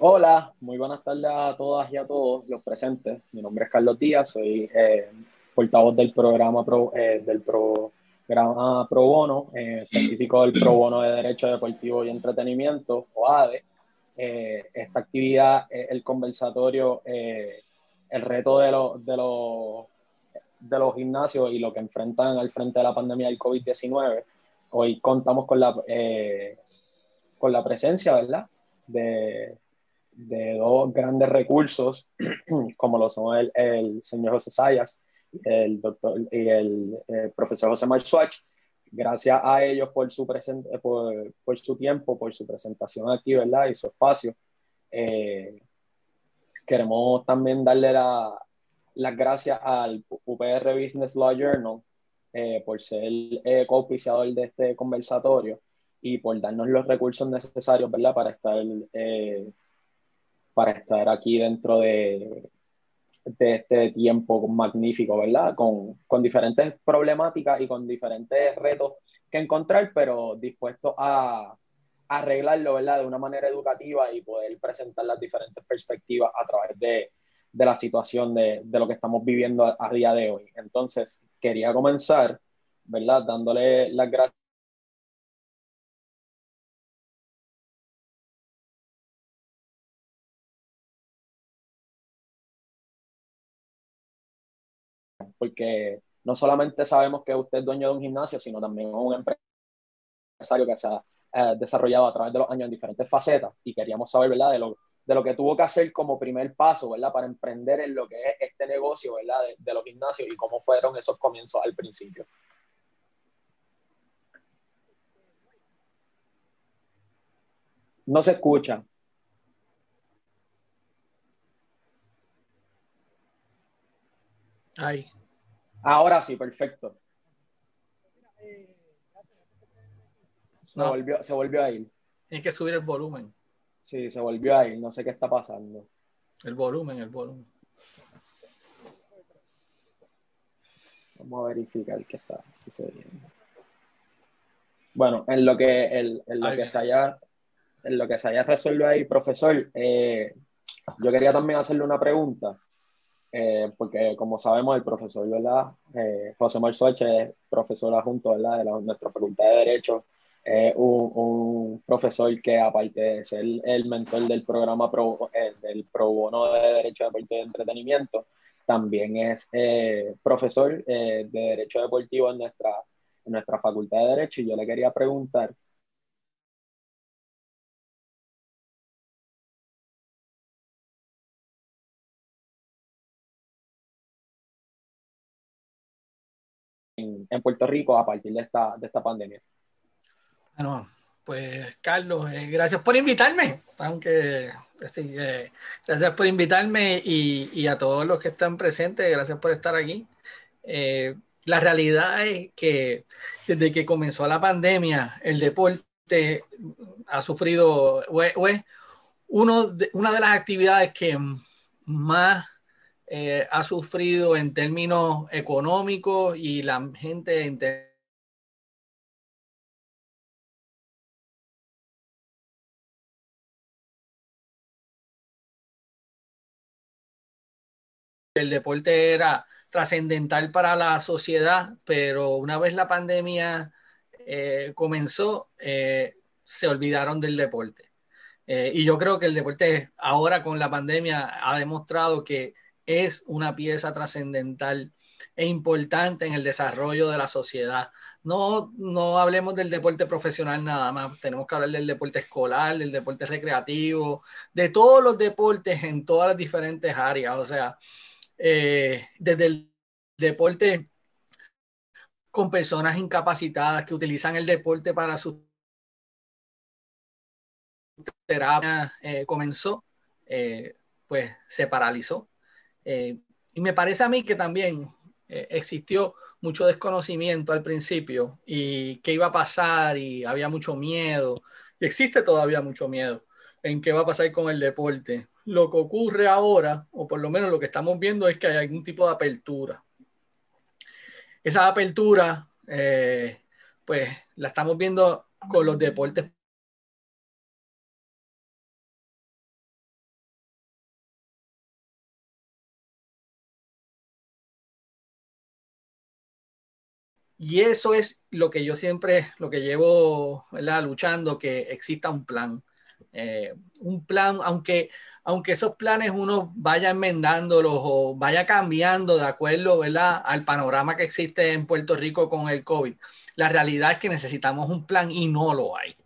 Hola, muy buenas tardes a todas y a todos los presentes. Mi nombre es Carlos Díaz, soy eh, portavoz del programa Pro, eh, del programa Pro Bono, eh, específico del Pro Bono de Derecho Deportivo y Entretenimiento, o ADE. esta actividad el conversatorio, el reto de, de, de los gimnasios y lo que enfrentan al frente de la pandemia del COVID-19. Hoy contamos con la, con la presencia, ¿verdad? De de dos grandes recursos, como lo son el, el señor José Sayas el doctor, y el, profesor José Marzuach. Gracias a ellos por su, presente, por, por, su tiempo, por su presentación aquí, ¿verdad? Y su espacio. Eh, queremos también darle la, las gracias al UPR Business Law Journal eh, por ser eh, de este conversatorio y por darnos los recursos necesarios, ¿verdad? Para estar eh, para estar aquí dentro de, de este tiempo magnífico, ¿verdad? Con, con, diferentes problemáticas y con diferentes retos que encontrar, pero dispuesto a, arreglarlo, ¿verdad? De una manera educativa y poder presentar las diferentes perspectivas a través de, de la situación de, de, lo que estamos viviendo a, a, día de hoy. Entonces, quería comenzar, ¿verdad? Dándole las gracias porque no solamente sabemos que usted es dueño de un gimnasio, sino también un empresario que se ha eh, desarrollado a través de los años en diferentes facetas y queríamos saber, ¿verdad?, de lo, de lo que tuvo que hacer como primer paso, ¿verdad?, para emprender en lo que es este negocio, ¿verdad?, de, de los gimnasios y cómo fueron esos comienzos al principio. No se escucha. Ay. Ahora sí, perfecto. Se, volvió, se volvió a ir. Tiene que subir el volumen. Sí, se volvió a ir. No sé qué está pasando. El volumen, el volumen. Vamos a verificar qué está sucediendo. Bueno, en lo que, en, lo que se haya en lo que se haya resuelto ahí, profesor, eh, yo quería también hacerle una pregunta. Eh, porque como sabemos el profesor ¿verdad? Eh, José Marzoche es profesor adjunto ¿verdad? de la, nuestra Facultad de Derecho, eh, un, profesor que aparte de ser el mentor del programa pro, eh, del Pro Bono de Derecho Deportivo de Entretenimiento, también es profesor de Derecho Deportivo en nuestra, en nuestra Facultad de Derecho y yo le quería preguntar en, Puerto Rico a partir de esta, de esta pandemia. Bueno, pues Carlos, eh, gracias por invitarme, aunque sí, eh, gracias por invitarme y, y, a todos los que están presentes, gracias por estar aquí. Eh, la realidad es que desde que comenzó la pandemia, el deporte ha sufrido, uno de, una de las actividades que más ha sufrido en términos económicos y la gente en el deporte era trascendental para la sociedad, pero una vez la pandemia eh, comenzó, eh, se olvidaron del deporte. y yo creo que el deporte ahora con la pandemia ha demostrado que es una pieza trascendental e importante en el desarrollo de la sociedad. No, no hablemos del deporte profesional nada más, tenemos que hablar del deporte escolar, del deporte recreativo, de todos los deportes en todas las diferentes áreas. O sea, eh, desde el deporte con personas incapacitadas que utilizan el deporte para su terapia, eh, comenzó, eh, pues se paralizó y me parece a mí que también existió mucho desconocimiento al principio y qué iba a pasar y había mucho miedo. Y existe todavía mucho miedo en qué va a pasar con el deporte. Lo que ocurre ahora, o por lo menos lo que estamos viendo, es que hay algún tipo de apertura. Esa apertura, eh, pues la estamos viendo con los deportes Y eso es lo que yo siempre, lo que llevo luchando, que exista un plan. Eh, un plan, aunque, aunque esos planes uno vaya enmendándolos o vaya cambiando de acuerdo ¿verdad? al panorama que existe en Puerto Rico con el COVID, la realidad es que necesitamos un plan y no lo hay.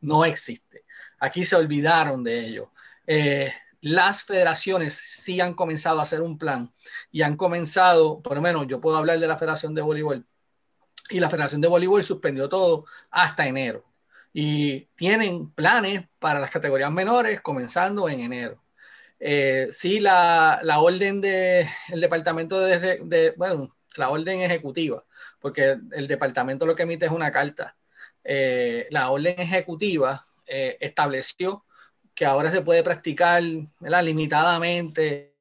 No existe. Aquí se olvidaron de ello. Eh, las federaciones sí han comenzado a hacer un plan y han comenzado, por lo menos yo puedo hablar de la Federación de Voleibol, y la Federación de Voleibol suspendió todo hasta enero. Y tienen planes para las categorías menores comenzando en enero. Eh, sí, la, la orden del departamento de, bueno, la orden ejecutiva, porque el departamento lo que emite es una carta. Eh, la orden ejecutiva eh, estableció que ahora se puede practicar limitadamente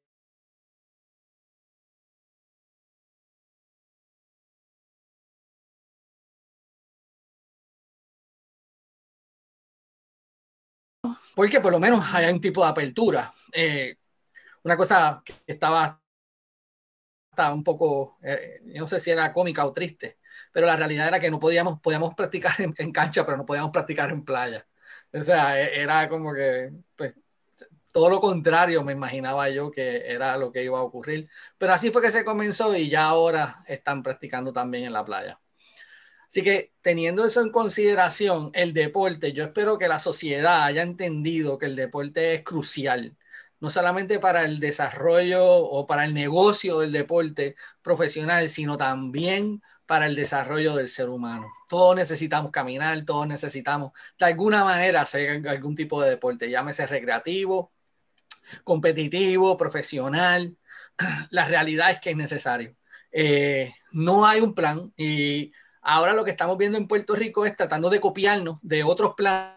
porque por lo menos hay un tipo de apertura. Eh, una cosa que estaba, estaba un poco, eh, no sé si era cómica o triste, pero la realidad era que no podíamos, podíamos practicar en, cancha, pero no podíamos practicar en playa. O sea, e, era como que, pues, todo lo contrario me imaginaba yo que era lo que iba a ocurrir. Pero así fue que se comenzó y ya ahora están practicando también en la playa. Así que teniendo eso en consideración, el deporte, yo espero que la sociedad haya entendido que el deporte es crucial, no solamente para el desarrollo o para el negocio del deporte profesional, sino también para el desarrollo del ser humano. Todos necesitamos caminar, todos necesitamos de alguna manera hacer algún tipo de deporte, llámese recreativo, competitivo, profesional. La realidad es que es necesario. Eh, no hay un plan y Ahora lo que estamos viendo en Puerto Rico es tratando de copiarnos de otros planes.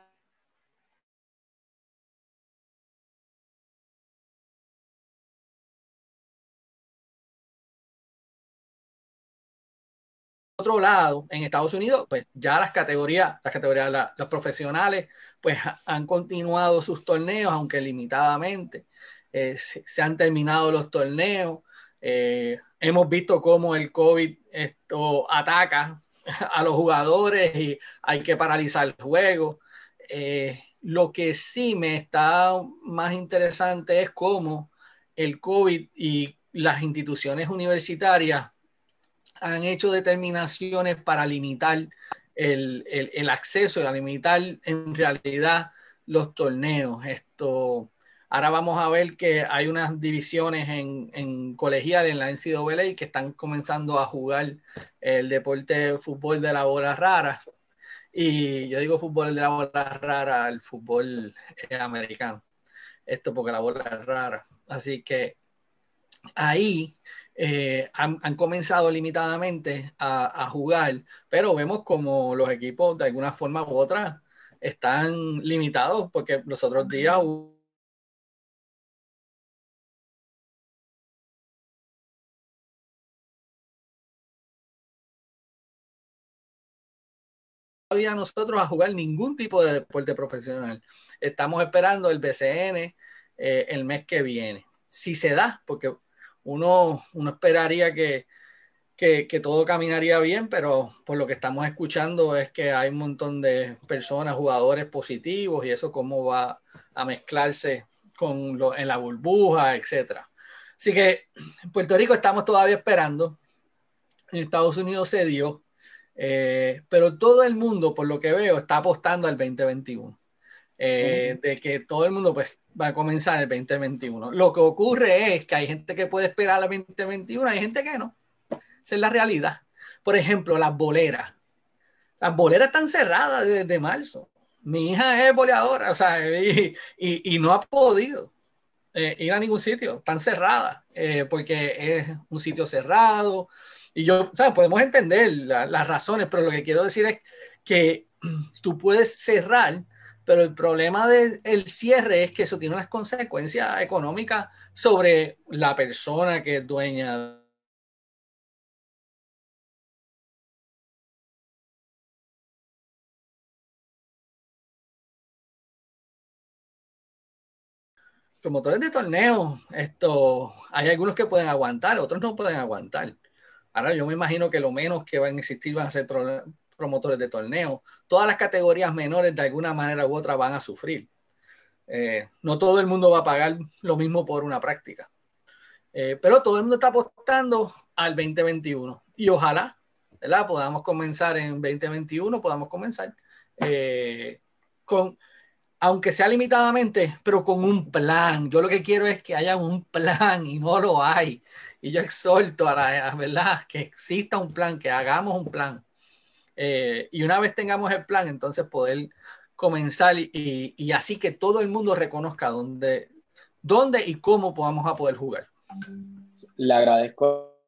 otro lado, en Estados Unidos, pues ya las categorías, las categorías, los profesionales, pues han continuado sus torneos, aunque limitadamente. Eh, se, han terminado los torneos. Eh, hemos visto cómo el COVID esto ataca a los jugadores y hay que paralizar el juego. Eh, lo que sí me está más interesante es cómo el COVID y las instituciones universitarias han hecho determinaciones para limitar el, el, el acceso, a limitar en realidad los torneos. Esto, Ahora vamos a ver que hay unas divisiones en, en colegial en la NCAA que están comenzando a jugar el deporte de fútbol de la bola rara. Y yo digo fútbol de la bola rara, el fútbol americano. Esto porque la bola es rara. Así que ahí eh, han, comenzado limitadamente a, jugar, pero vemos como los equipos de alguna forma u otra están limitados porque los otros días todavía nosotros a jugar ningún tipo de deporte profesional. Estamos esperando el BCN eh, el mes que viene. Si se da, porque uno, uno esperaría que, que, que, todo caminaría bien, pero por lo que estamos escuchando es que hay un montón de personas, jugadores positivos y eso cómo va a mezclarse con lo, en la burbuja, etcétera. Así que en Puerto Rico estamos todavía esperando. En Estados Unidos se dio. Eh, pero todo el mundo, por lo que veo, está apostando al 2021. Eh, de que todo el mundo pues, va a comenzar el 2021. Lo que ocurre es que hay gente que puede esperar al 2021, hay gente que no. Esa es la realidad. Por ejemplo, las boleras. Las boleras están cerradas desde marzo. Mi hija es boleadora, o sea, y, y, y no ha podido eh, ir a ningún sitio. Están cerradas porque es un sitio cerrado, y yo, ¿sabes? Podemos entender las razones, pero lo que quiero decir es que tú puedes cerrar, pero el problema del de cierre es que eso tiene unas consecuencias económicas sobre la persona que es dueña promotores de torneos, esto, hay algunos que pueden aguantar, otros no pueden aguantar. Ahora yo me imagino que lo menos que van a existir van a ser promotores de torneos. Todas las categorías menores de alguna manera u otra van a sufrir. Eh, no todo el mundo va a pagar lo mismo por una práctica. Eh, pero todo el mundo está apostando al 2021 y ojalá ¿verdad? podamos comenzar en 2021, podamos comenzar eh, con, aunque sea limitadamente, pero con un plan. Yo lo que quiero es que haya un plan y no lo hay. Y yo exhorto a la verdad que exista un plan, que hagamos un plan. Eh, y una vez tengamos el plan, entonces poder comenzar y, y, así que todo el mundo reconozca dónde, dónde y cómo podamos a poder jugar. Le agradezco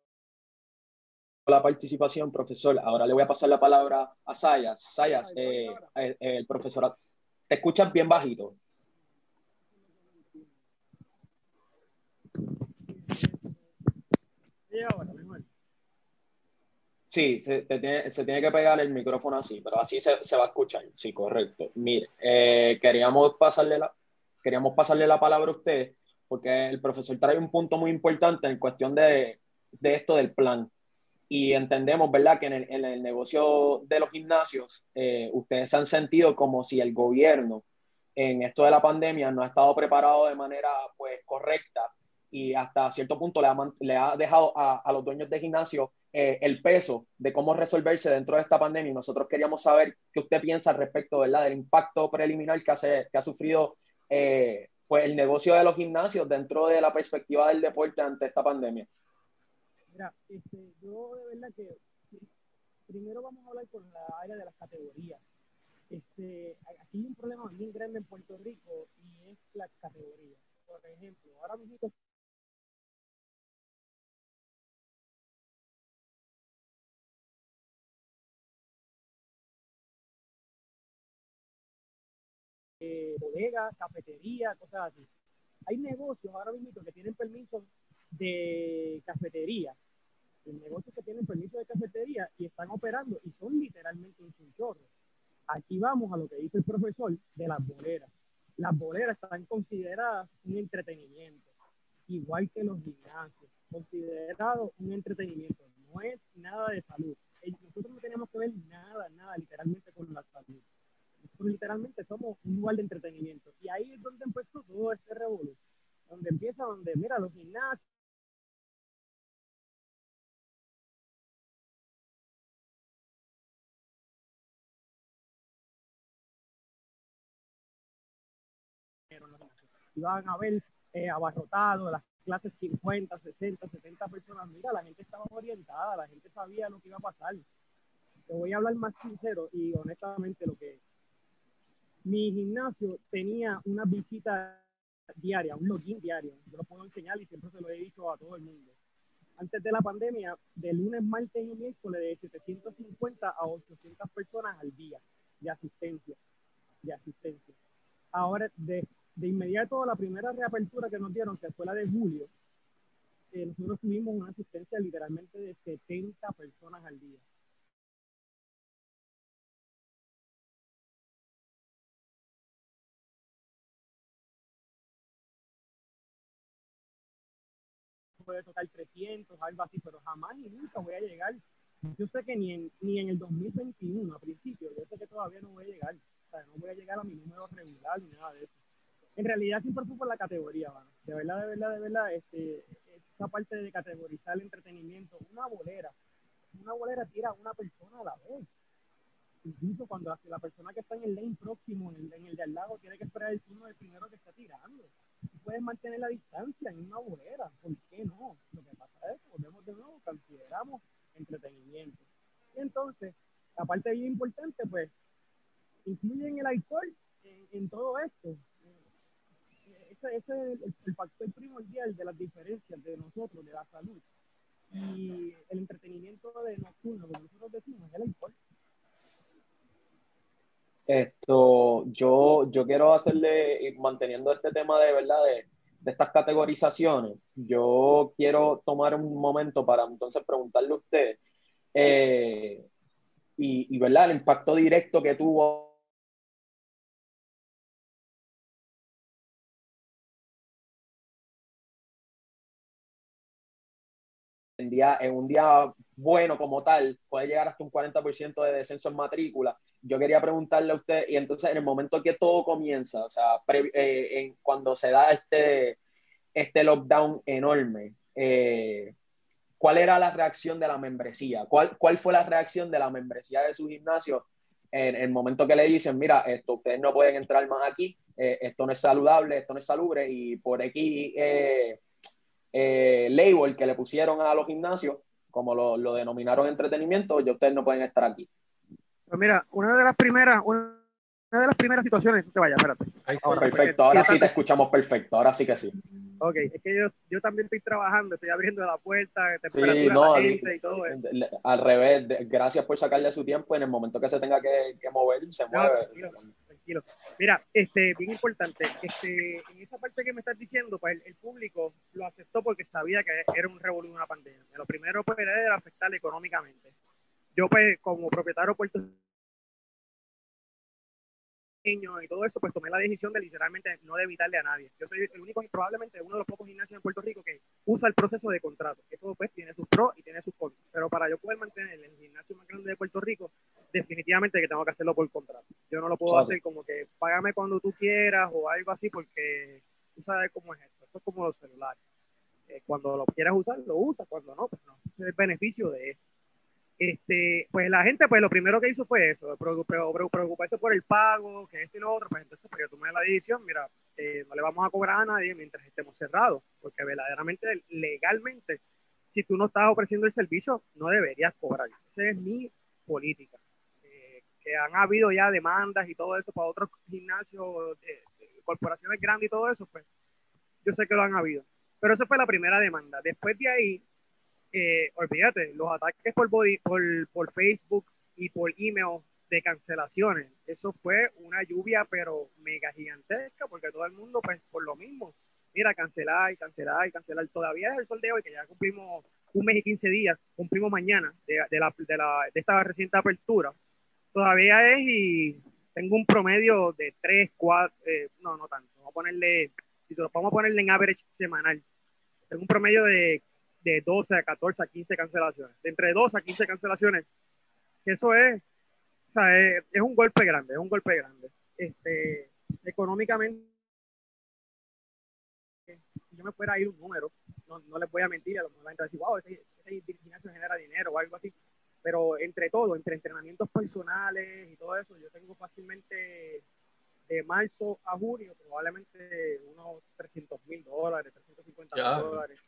la participación, profesor. Ahora le voy a pasar la palabra a Sayas. Sayas, eh, eh, el profesor, te escuchas bien bajito. Sí, se, tiene, se, tiene, que pegar el micrófono así, pero así se, se va a escuchar. Sí, correcto. Mire, eh, queríamos, pasarle la, queríamos pasarle la palabra a usted porque el profesor trae un punto muy importante en cuestión de, de esto del plan y entendemos, ¿verdad?, que en el, en el negocio de los gimnasios, eh, ustedes se han sentido como si el gobierno en esto de la pandemia no ha estado preparado de manera, pues, correcta y hasta cierto punto le ha, le ha dejado a, los dueños de gimnasio eh, el peso de cómo resolverse dentro de esta pandemia y nosotros queríamos saber qué usted piensa al respecto, ¿verdad?, del impacto preliminar que, hace, que ha sufrido eh, pues, el negocio de los gimnasios dentro de la perspectiva del deporte ante esta pandemia. Mira, este, yo de verdad que primero vamos a hablar con la área de las categorías. Este, aquí hay un problema bien grande en Puerto Rico y es la categoría. Por ejemplo, ahora mismo eh, bodegas, cafeterías, cosas así. Hay negocios ahora mismo que tienen permiso de cafetería, negocios que tienen permiso de cafetería y están operando y son literalmente un chinchorro. Aquí vamos a lo que dice el profesor de las boleras. Las boleras están consideradas un entretenimiento, igual que los gimnasios, considerado un entretenimiento, no es nada de salud. Nosotros no tenemos que ver nada, nada literalmente con la salud. Nosotros literalmente somos un lugar de entretenimiento. Y ahí es donde empezó todo este revolución, donde empieza, donde, mira, los gimnasios iban a ver eh, abarrotados, las clases 50, 60, 70 personas. Mira, la gente estaba orientada, la gente sabía lo que iba a pasar. Te voy a hablar más sincero y honestamente lo que mi gimnasio tenía una visita diaria, un login diario. Yo lo puedo enseñar y siempre se lo he dicho a todo el mundo. Antes de la pandemia, de lunes, martes y miércoles, de 750 a 800 personas al día de asistencia. De asistencia. Ahora, de de inmediato la primera reapertura que nos dieron, que fue la de julio, eh, nosotros tuvimos una asistencia literalmente de 70 personas al día. Puede tocar 300, algo así, pero jamás ni nunca voy a llegar. Yo sé que ni en, ni en el 2021, a principio, yo sé que todavía no voy a llegar. O sea, no voy a llegar a mi número regular ni nada de eso en realidad siempre fue por la categoría, de verdad, de verdad, de verdad, este, esa parte de categorizar el entretenimiento, una bolera, una bolera tira a una persona a la vez. Incluso cuando la, persona que está en el lane próximo, en el, de al lado, tiene que esperar el turno del primero que está tirando. Puedes mantener la distancia en una bolera, ¿por qué no? Lo que pasa es que volvemos de nuevo, consideramos entretenimiento. Y entonces, la parte importante, pues, incluyen el alcohol en, todo esto ese, es el, el, factor primordial de las diferencias de nosotros, de la salud. Y el entretenimiento de nocturno, como nosotros decimos, es el alcohol. Esto, yo, yo quiero hacerle, eh, manteniendo este tema de verdad de, estas categorizaciones, yo quiero tomar un momento para entonces preguntarle a usted, eh, y, y, verdad, el impacto directo que tuvo. En, día, en un día bueno como tal, puede llegar hasta un 40% de descenso en matrícula yo quería preguntarle a usted, y entonces en el momento que todo comienza, o sea, eh, en, cuando se da este, este lockdown enorme, eh, ¿cuál era la reacción de la membresía? ¿Cuál, ¿Cuál fue la reacción de la membresía de su gimnasio en el momento que le dicen, mira, esto, ustedes no pueden entrar más aquí, eh, esto no es saludable, esto no es salubre, y por aquí eh, eh, label que le pusieron a los gimnasios, como lo, lo denominaron entretenimiento, y ustedes no pueden estar aquí. Pues mira, una de las primeras, una de las primeras situaciones, no te vayas, espérate. perfecto, ahora sí te escuchamos perfecto, ahora sí que sí. Ok, es que yo, yo también estoy trabajando, estoy abriendo la puerta, temperatura no, la gente y todo eso. Al revés, gracias por sacarle su tiempo, en el momento que se tenga que, que mover, se mueve. Tranquilo, Mira, este, bien importante, este, en esa parte que me estás diciendo, pues el, público lo aceptó porque sabía que era un revolución una pandemia. Lo primero pues era afectarle económicamente. Yo pues como propietario Puerto y todo eso, pues tomé la decisión de literalmente no de evitarle a nadie. Yo soy el único y probablemente uno de los pocos gimnasios en Puerto Rico que usa el proceso de contrato. Eso pues tiene sus pros y tiene sus contras. Pero para yo poder mantener el gimnasio más grande de Puerto Rico, definitivamente que tengo que hacerlo por contrato. Yo no lo puedo hacer como que págame cuando tú quieras o algo así porque tú sabes cómo es esto. Esto es como los celulares. Eh, cuando lo quieras usar, lo usas. Cuando no, pues no. es el beneficio de esto este, pues la gente, pues lo primero que hizo fue eso, preocuparse por el pago, que esto y lo otro, pues entonces, porque yo tomé la decisión, mira, eh, no le vamos a cobrar a nadie mientras estemos cerrados, porque verdaderamente, legalmente, si tú no estás ofreciendo el servicio, no deberías cobrar. Esa es mi política. Eh, que han habido ya demandas y todo eso para otros gimnasios, corporaciones grandes y todo eso, pues yo sé que lo han habido. Pero esa fue la primera demanda. Después de ahí, eh, olvídate, los ataques por, body, por, Facebook y por email de cancelaciones, eso fue una lluvia pero mega gigantesca porque todo el mundo pues por lo mismo, mira, cancelar y cancelar y cancelar, todavía es el sol de hoy que ya cumplimos un mes y 15 días, cumplimos mañana de, de, la, de, la, de esta reciente apertura, todavía es y tengo un promedio de 3, 4, eh, no, no tanto, vamos a ponerle, si vamos a ponerle en average semanal, tengo un promedio de de 12 a 14 a 15 cancelaciones. De entre 12 a 15 cancelaciones, eso es, o sea, es, un golpe grande, es un golpe grande. Este, económicamente, si yo me fuera a ir un número, no, no les voy a mentir, a lo mejor la gente va a decir, wow, ese, ese gimnasio genera dinero o algo así, pero entre todo, entre entrenamientos personales y todo eso, yo tengo fácilmente de marzo a junio probablemente unos 300 mil dólares, 350 dólares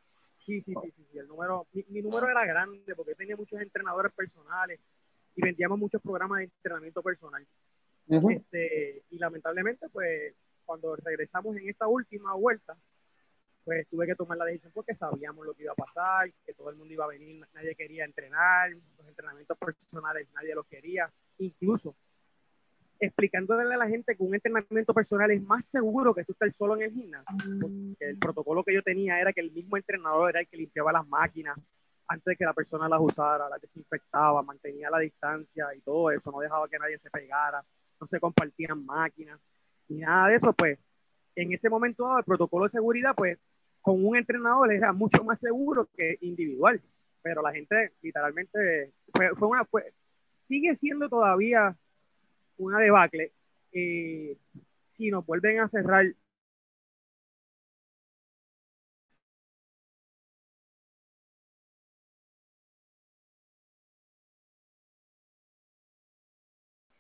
Sí, sí, sí, sí, el número, mi, número era grande porque tenía muchos entrenadores personales y vendíamos muchos programas de entrenamiento personal. este, y lamentablemente, pues, cuando regresamos en esta última vuelta, pues tuve que tomar la decisión porque sabíamos lo que iba a pasar, que todo el mundo iba a venir, nadie quería entrenar, los entrenamientos personales nadie los quería, incluso explicándole a la gente que un entrenamiento personal es más seguro que tú estar solo en el gimnasio. Porque el protocolo que yo tenía era que el mismo entrenador era el que limpiaba las máquinas antes de que la persona las usara, las desinfectaba, mantenía la distancia y todo eso, no dejaba que nadie se pegara, no se compartían máquinas, ni nada de eso, pues en ese momento el protocolo de seguridad, pues con un entrenador era mucho más seguro que individual, pero la gente literalmente fue, fue una, fue, sigue siendo todavía una debacle. Eh, si nos vuelven a cerrar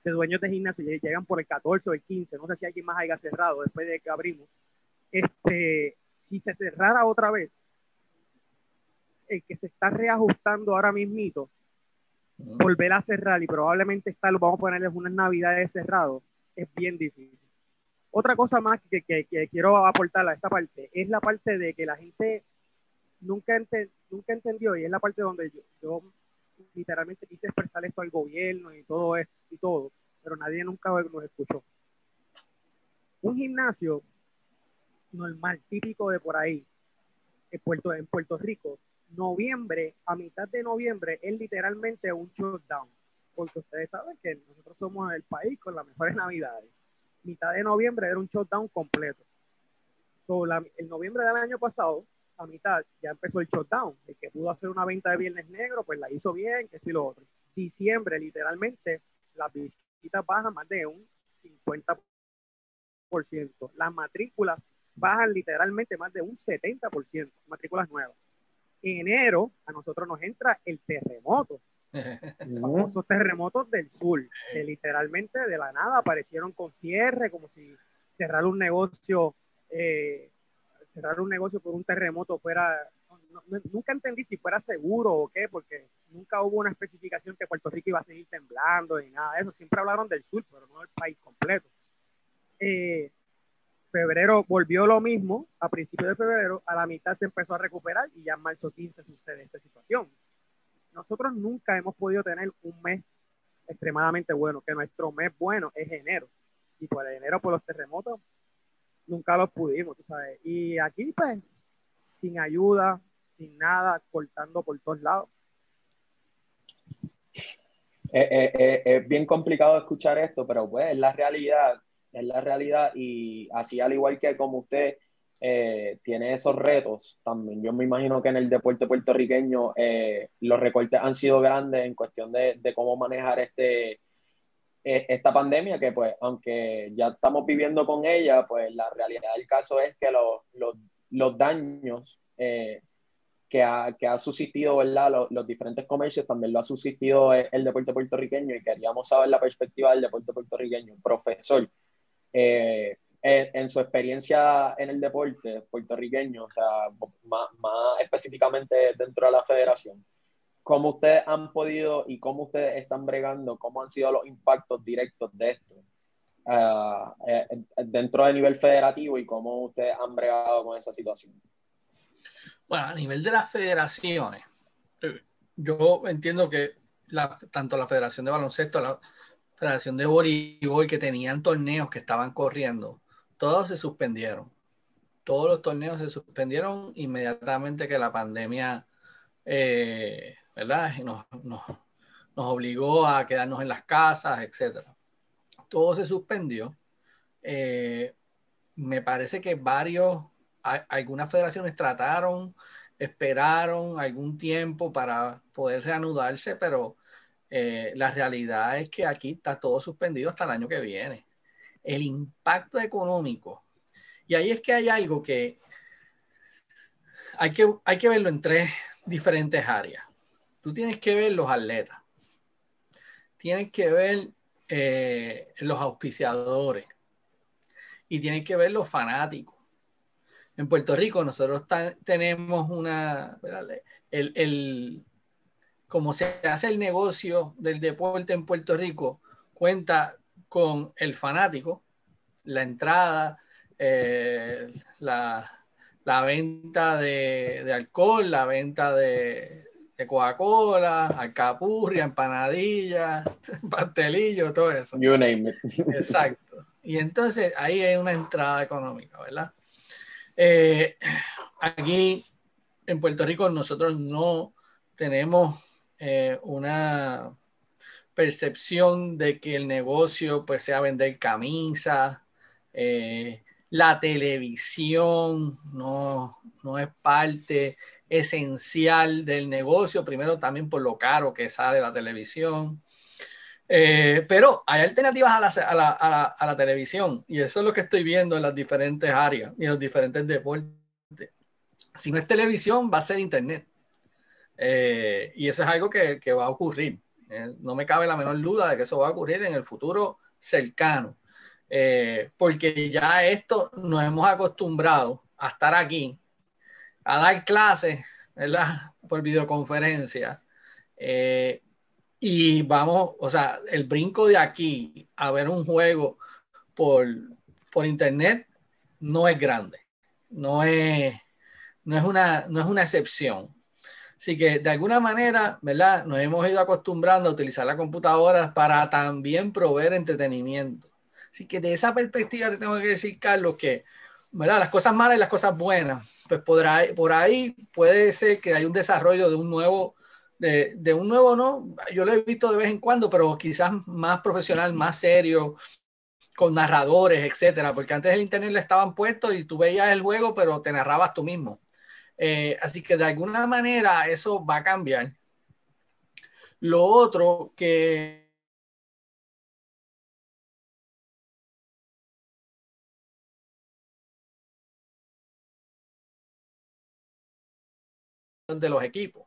de dueños de gimnasio llegan por el 14 o el 15, no sé si alguien más haya cerrado después de que abrimos. Este, si se cerrara otra vez, el que se está reajustando ahora mismito volver a cerrar y probablemente estar, vamos a ponerles unas navidades cerrados, es bien difícil. Otra cosa más que, que, quiero aportar a esta parte es la parte de que la gente nunca, nunca entendió y es la parte donde yo, yo, literalmente quise expresar esto al gobierno y todo esto y todo, pero nadie nunca nos escuchó. Un gimnasio normal, típico de por ahí, en Puerto, en Puerto Rico, noviembre, a mitad de noviembre, es literalmente un shutdown. Porque ustedes saben que nosotros somos el país con las mejores navidades. Mitad de noviembre era un shutdown completo. So, el noviembre del año pasado, a mitad ya empezó el shutdown. El que pudo hacer una venta de Viernes Negro, pues la hizo bien, que esto lo otro. Diciembre, literalmente, las visitas bajan más de un 50%. Las matrículas bajan literalmente más de un 70%, matrículas nuevas. En enero, a nosotros nos entra el terremoto. Los terremotos del sur, que literalmente de la nada aparecieron con cierre, como si cerrar un negocio eh, cerrar un negocio por un terremoto fuera, nunca entendí si fuera seguro o qué, porque nunca hubo una especificación que Puerto Rico iba a seguir temblando y nada de eso. Siempre hablaron del sur, pero no del país completo. Eh, febrero volvió lo mismo, a principios de febrero, a la mitad se empezó a recuperar y ya en marzo 15 sucede esta situación. Nosotros nunca hemos podido tener un mes extremadamente bueno, que nuestro mes bueno es enero. Y por enero, por los terremotos, nunca los pudimos, tú sabes. Y aquí, pues, sin ayuda, sin nada, cortando por todos lados. es bien complicado escuchar esto, pero pues es la realidad, es la realidad y así al igual que como usted eh, tiene esos retos, también yo me imagino que en el deporte puertorriqueño eh, los recortes han sido grandes en cuestión de, de cómo manejar este, eh, esta pandemia que pues aunque ya estamos viviendo con ella, pues la realidad del caso es que los, los, los daños eh, que, ha, que ha subsistido, ¿verdad? Los, diferentes comercios también lo ha subsistido el, deporte puertorriqueño y queríamos saber la perspectiva del deporte puertorriqueño. Profesor, eh, en, en, su experiencia en el deporte puertorriqueño, o sea, más, más específicamente dentro de la federación, cómo ustedes han podido y cómo ustedes están bregando, cómo han sido los impactos directos de esto uh, dentro del nivel federativo y cómo ustedes han bregado con esa situación. Bueno, a nivel de las federaciones, eh, yo entiendo que la, tanto la Federación de Baloncesto, la Federación de Voleibol, que tenían torneos que estaban corriendo, todos se suspendieron. Todos los torneos se suspendieron inmediatamente que la pandemia eh, ¿verdad? Nos, nos, nos, obligó a quedarnos en las casas, etc. Todo se suspendió. Eh, me parece que varios, algunas federaciones trataron, esperaron algún tiempo para poder reanudarse, pero eh, la realidad es que aquí está todo suspendido hasta el año que viene. El impacto económico. Y ahí es que hay algo que hay que, hay que verlo en tres diferentes áreas tú tienes que ver los atletas, tienes que ver eh, los auspiciadores y tienes que ver los fanáticos. En Puerto Rico nosotros tenemos una, el, el, como se hace el negocio del deporte en Puerto Rico, cuenta con el fanático, la entrada, eh, la, la, venta de, de, alcohol, la venta de, Coca-Cola, alcapurria, empanadilla, pastelillo, todo eso. You name it. Exacto. Y entonces ahí hay una entrada económica, ¿verdad? Eh, aquí en Puerto Rico nosotros no tenemos eh, una percepción de que el negocio pues sea vender camisas, eh, la televisión no, no es parte esencial del negocio, primero también por lo caro que sale la televisión. Eh, pero hay alternativas a la, a, la, a, la, a la, televisión y eso es lo que estoy viendo en las diferentes áreas y en los diferentes deportes. Si no es televisión, va a ser internet. Eh, y eso es algo que, va a ocurrir. Eh, no me cabe la menor duda de que eso va a ocurrir en el futuro cercano. porque ya esto nos hemos acostumbrado a estar aquí a dar clases, ¿verdad? Por videoconferencia. Eh, y vamos, o sea, el brinco de aquí a ver un juego por, por internet no es grande, no es, no es, una, no es una excepción. Así que de alguna manera, ¿verdad? Nos hemos ido acostumbrando a utilizar la computadora para también proveer entretenimiento. Así que de esa perspectiva te tengo que decir, Carlos, que ¿verdad? las cosas malas y las cosas buenas pues ahí, por ahí puede ser que hay un desarrollo de un nuevo, de, de, un nuevo, ¿no? Yo lo he visto de vez en cuando, pero quizás más profesional, más serio, con narradores, etcétera, porque antes el internet le estaban puestos y tú veías el juego, pero te narrabas tú mismo. Eh, así que de alguna manera eso va a cambiar. Lo otro que de los equipos.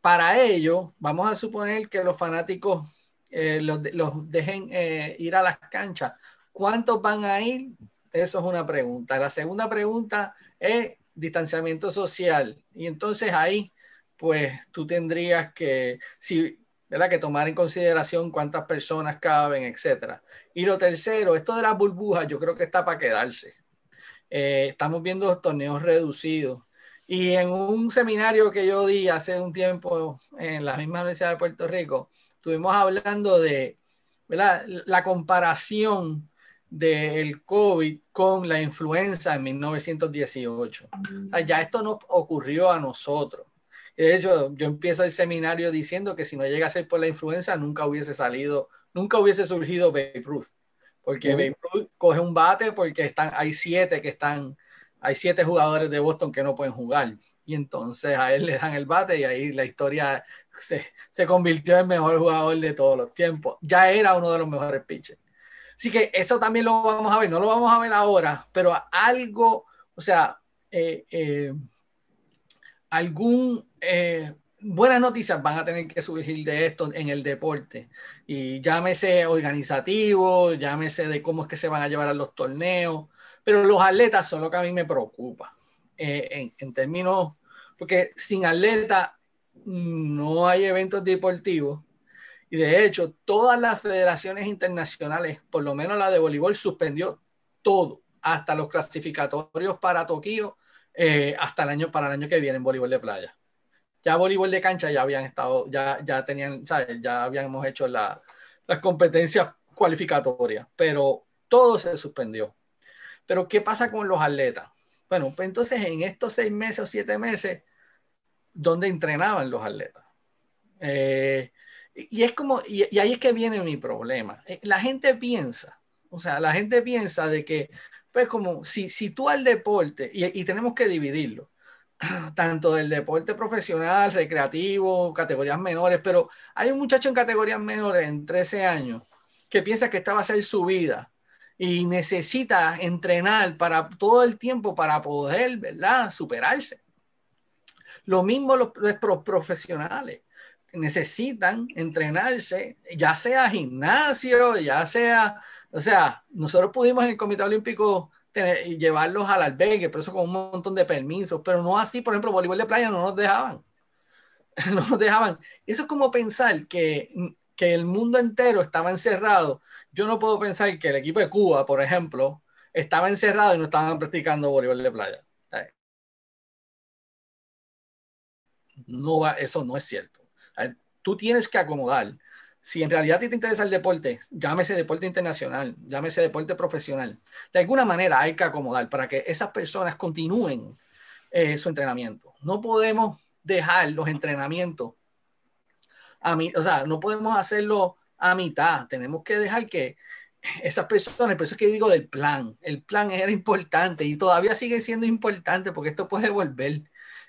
Para ello, vamos a suponer que los fanáticos eh, los, dejen eh, ir a las canchas. ¿Cuántos van a ir? Eso es una pregunta. La segunda pregunta es distanciamiento social. Y entonces ahí, pues tú tendrías que, si, ¿verdad? que tomar en consideración cuántas personas caben, etcétera. Y lo tercero, esto de las burbujas, yo creo que está para quedarse. Eh, estamos viendo torneos reducidos. Y en un seminario que yo di hace un tiempo en la misma Universidad de Puerto Rico, estuvimos hablando de ¿verdad? la comparación del COVID con la influenza en 1918. ya esto no ocurrió a nosotros. De hecho, yo empiezo el seminario diciendo que si no llega a ser por la influenza, nunca hubiese salido, nunca hubiese surgido Babe Ruth. Porque Babe Ruth coge un bate porque están, hay siete que están, hay siete jugadores de Boston que no pueden jugar. Y entonces a él le dan el bate y ahí la historia se, se convirtió en el mejor jugador de todos los tiempos. Ya era uno de los mejores pitchers. Así que eso también lo vamos a ver, no lo vamos a ver ahora, pero algo, o sea, eh, eh, algún eh, buenas noticias van a tener que surgir de esto en el deporte. Y llámese organizativo, llámese de cómo es que se van a llevar a los torneos, pero los atletas son lo que a mí me preocupa. en, en, términos, porque sin atleta no hay eventos deportivos y de hecho, todas las federaciones internacionales, por lo menos la de voleibol, suspendió todo, hasta los clasificatorios para Tokio, eh, hasta el año, para el año que viene en voleibol de playa. Ya voleibol de cancha ya habían estado, ya, ya tenían, ¿sabes? ya habíamos hecho las competencias cualificatorias, pero todo se suspendió. Pero, ¿qué pasa con los atletas? Bueno, pues entonces en estos seis meses o siete meses, ¿dónde entrenaban los atletas? Eh, y es como, y, ahí es que viene mi problema. Eh, la gente piensa, o sea, la gente piensa de que, pues como, si, si tú al deporte, y, tenemos que dividirlo, tanto del deporte profesional, recreativo, categorías menores, pero hay un muchacho en categorías menores en 13 años que piensa que esta va a ser su vida y necesita entrenar para todo el tiempo para poder, ¿verdad?, superarse. Lo mismo los, los profesionales necesitan entrenarse, ya sea gimnasio, ya sea, o sea, nosotros pudimos en el Comité Olímpico tener, llevarlos al albergue, pero eso con un montón de permisos, pero no así, por ejemplo, voleibol de playa no nos dejaban. No nos dejaban. Eso es como pensar que, que el mundo entero estaba encerrado. Yo no puedo pensar que el equipo de Cuba, por ejemplo, estaba encerrado y no estaban practicando voleibol de playa. No va, eso no es cierto tú tienes que acomodar. Si en realidad te interesa el deporte, llámese deporte internacional, llámese deporte profesional. De alguna manera hay que acomodar para que esas personas continúen eh, su entrenamiento. No podemos dejar los entrenamientos a mí, o sea, no podemos hacerlo a mitad. Tenemos que dejar que esas personas, por eso es que digo del plan, el plan era importante y todavía sigue siendo importante porque esto puede volver.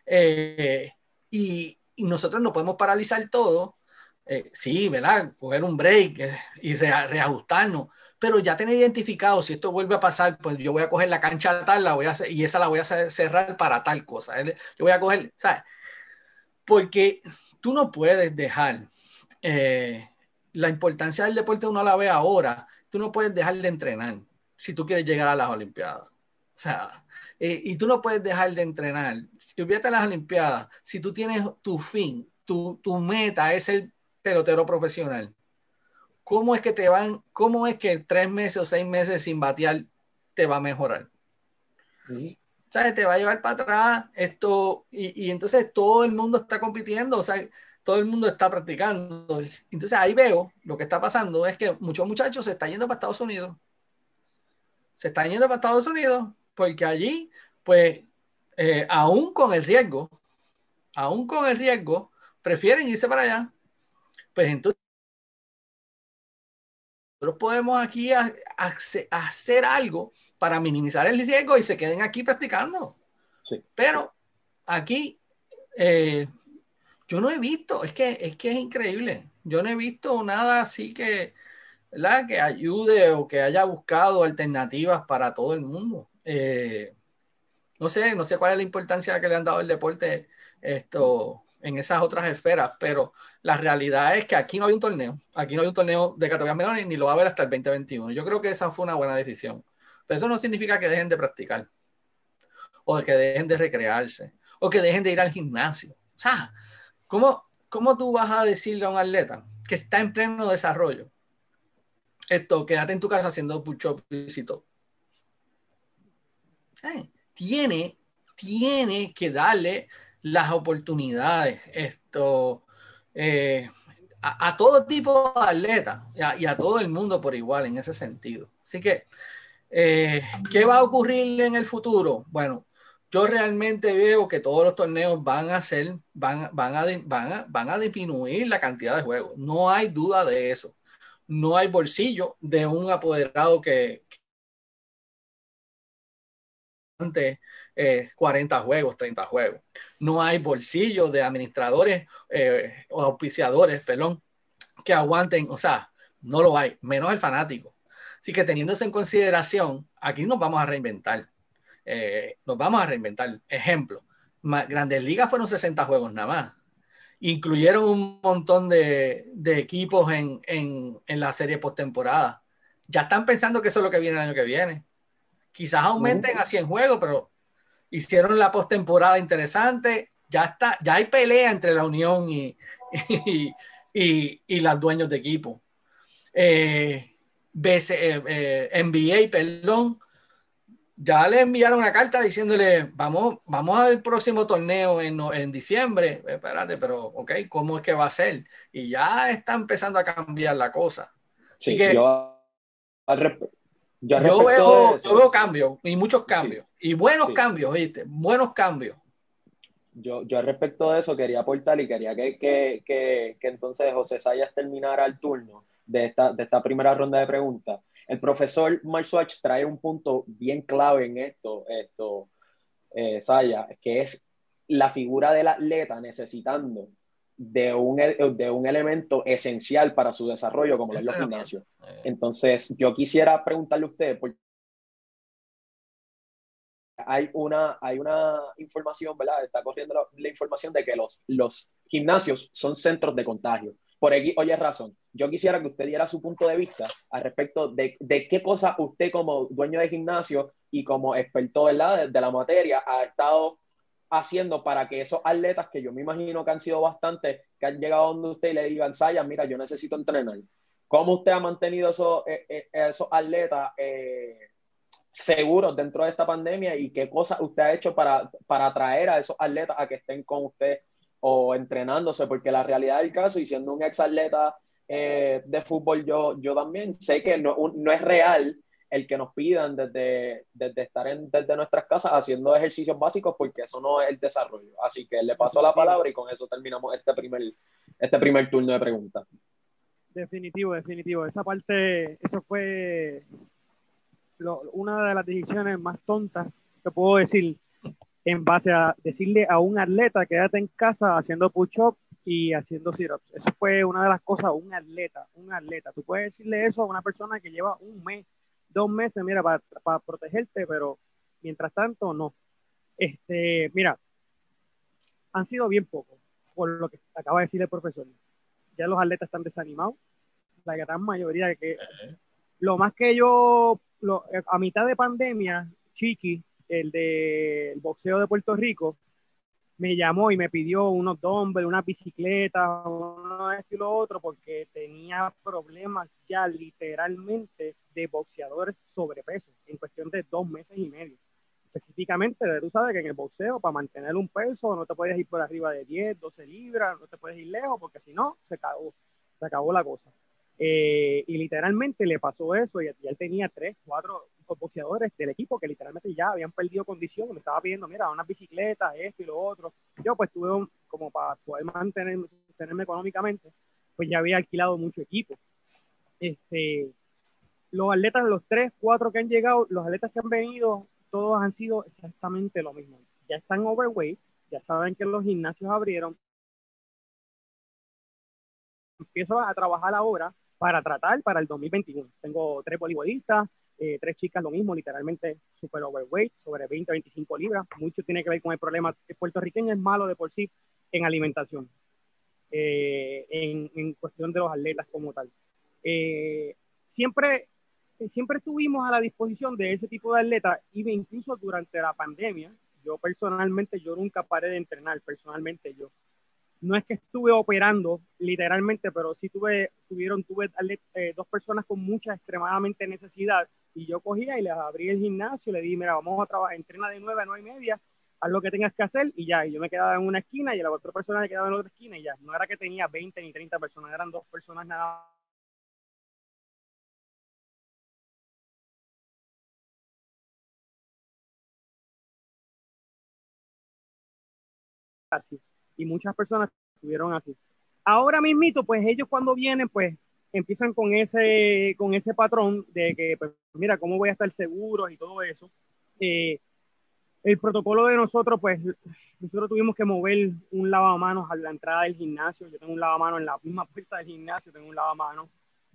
Eh, y, y nosotros no podemos paralizar todo. Eh, sí, ¿verdad? Coger un break eh, y reajustarnos, pero ya tener identificado si esto vuelve a pasar, pues yo voy a coger la cancha tal, la voy a hacer, y esa la voy a cerrar para tal cosa. ¿eh? Yo voy a coger, ¿sabes? Porque tú no puedes dejar la importancia del deporte uno la ve ahora, tú no puedes dejar de entrenar si tú quieres llegar a las Olimpiadas. O sea, eh, y tú no puedes dejar de entrenar. Si olvídate las Olimpiadas, si tú tienes tu fin, tu, tu meta es el pelotero profesional, ¿cómo es que te van, cómo es que tres meses o seis meses sin batear te va a mejorar? ¿Sabes? Te va a llevar para atrás esto, y, y, entonces todo el mundo está compitiendo, o sea, todo el mundo está practicando. Entonces ahí veo lo que está pasando es que muchos muchachos se están yendo para Estados Unidos. Se están yendo para Estados Unidos porque allí, pues, eh, aún con el riesgo, aún con el riesgo, prefieren irse para allá. Pues entonces, nosotros podemos aquí hacer algo para minimizar el riesgo y se queden aquí practicando. Sí. Pero aquí eh, yo no he visto, es que, es que es increíble, yo no he visto nada así que, ¿verdad? que ayude o que haya buscado alternativas para todo el mundo. Eh, no sé, no sé cuál es la importancia que le han dado el deporte esto, en esas otras esferas, pero la realidad es que aquí no hay un torneo, aquí no hay un torneo de categorías menores ni lo va a haber hasta el 2021. Yo creo que esa fue una buena decisión, pero eso no significa que dejen de practicar o que dejen de recrearse o que dejen de ir al gimnasio. O sea, ¿cómo, cómo tú vas a decirle a un atleta que está en pleno desarrollo esto, quédate en tu casa haciendo push-up y todo? Eh, tiene, tiene que darle las oportunidades esto, eh, a, todo tipo de atletas y a, todo el mundo por igual en ese sentido. Así que, eh, ¿qué va a ocurrir en el futuro? Bueno, yo realmente veo que todos los torneos van a ser, van, van, a, van, van a disminuir la cantidad de juegos. No hay duda de eso. No hay bolsillo de un apoderado que, 40 eh, juegos, 30 juegos. No hay bolsillo de administradores eh, o auspiciadores, perdón, que aguanten, o sea, no lo hay, menos el fanático. Así que teniéndose en consideración, aquí nos vamos a reinventar. Eh, nos vamos a reinventar. Ejemplo, Grandes Ligas fueron 60 juegos nada más. Incluyeron un montón de, equipos en, en, en, la serie postemporada. Ya están pensando que eso es lo que viene el año que viene. Quizás aumenten a 100 juegos, pero hicieron la postemporada interesante. Ya está, ya hay pelea entre la Unión y, y, y, los dueños de equipo. Eh, eh, eh NBA, perdón, ya le enviaron una carta diciéndole, vamos, vamos al próximo torneo en, en diciembre. Espérate, pero, ok, ¿cómo es que va a ser? Y ya está empezando a cambiar la cosa. Sí, que, yo, yo, veo, yo veo cambios y muchos cambios. Y buenos cambios, ¿viste? Buenos cambios. Yo, yo al respecto de eso quería aportar y quería que, que, que, que entonces José Sayas terminara el turno de esta, de esta primera ronda de preguntas. El profesor Marshwatch trae un punto bien clave en esto, esto eh, Sayas, que es la figura del atleta necesitando de un, de un elemento esencial para su desarrollo, como es los gimnasios. Eh. Entonces, yo quisiera preguntarle a usted, porque hay una, hay una información, ¿verdad? Está corriendo la, información de que los, los gimnasios son centros de contagio. Por aquí, oye, razón. Yo quisiera que usted diera su punto de vista al respecto de, de qué cosa usted como dueño de gimnasio y como experto ¿verdad? de la materia ha estado haciendo para que esos atletas, que yo me imagino que han sido bastantes, que han llegado donde usted y le digan, Saya, mira, yo necesito entrenar. ¿Cómo usted ha mantenido esos, eh, eh, esos atletas eh, seguros dentro de esta pandemia y qué cosas usted ha hecho para, para atraer a esos atletas a que estén con usted o entrenándose? Porque la realidad del caso, y siendo un ex atleta de fútbol, yo, yo también sé que no, no es real el que nos pidan desde, desde estar en, desde nuestras casas haciendo ejercicios básicos, porque eso no es el desarrollo. Así que le paso la palabra y con eso terminamos este primer, este primer turno de preguntas. Definitivo, definitivo. Esa parte, eso fue una de las decisiones más tontas que puedo decir en base a decirle a un atleta quédate en casa haciendo push-up y haciendo sit-ups. Eso fue una de las cosas, un atleta, un atleta. Tú puedes decirle eso a una persona que lleva un mes dos meses, mira, para, protegerte, pero mientras tanto, no. Este, mira, han sido bien pocos, por lo que acaba de decir el profesor. Ya los atletas están desanimados, la gran mayoría de que lo más que yo, a mitad de pandemia, Chiqui, el del boxeo de Puerto Rico, me llamó y me pidió unos dumbbells, una bicicleta, uno de esto y lo otro, porque tenía problemas ya literalmente de boxeadores sobrepeso en cuestión de dos meses y medio. Específicamente, tú sabes que en el boxeo, para mantener un peso, no te puedes ir por arriba de 10, 12 libras, no te puedes ir lejos, porque si no, se acabó, se acabó la cosa. Eh, y literalmente le pasó eso y, y él tenía 3, 4, boxeadores del equipo que literalmente ya habían perdido condición, me estaba pidiendo, mira, unas bicicletas, esto y lo otro. Yo pues tuve como para poder mantenerme económicamente, pues ya había alquilado mucho equipo. Este, los atletas, los tres, cuatro que han llegado, los atletas que han venido, todos han sido exactamente lo mismo. Ya están overweight, ya saben que los gimnasios abrieron. Empiezo a trabajar ahora para tratar para el 2021. Tengo tres voleibolistas, eh, tres chicas lo mismo, literalmente super overweight, sobre 20, 25 libras. Mucho tiene que ver con el problema. El puertorriqueño es malo de por sí en alimentación, eh, en, cuestión de los atletas como tal. Eh, siempre, siempre estuvimos a la disposición de ese tipo de atletas, y incluso durante la pandemia, yo personalmente, yo nunca paré de entrenar, personalmente yo. No es que estuve operando literalmente, pero sí tuve, tuvieron, tuve eh, dos personas con mucha extremadamente necesidad y yo cogía y les abrí el gimnasio, le di, mira, vamos a trabajar, entrena de nueve a nueve y media, haz lo que tengas que hacer y ya, y yo me quedaba en una esquina y la otra persona me quedaba en otra esquina y ya. No era que tenía 20 ni 30 personas, eran dos personas nada. Y muchas personas estuvieron así. Ahora mismito, pues ellos cuando vienen, pues empiezan con ese, con ese patrón de que, pues, mira, ¿cómo voy a estar seguro y todo eso? Eh, el protocolo de nosotros, pues, nosotros tuvimos que mover un lavamanos a la entrada del gimnasio. Yo tengo un lavamanos en la misma puerta del gimnasio, tengo un lavamanos.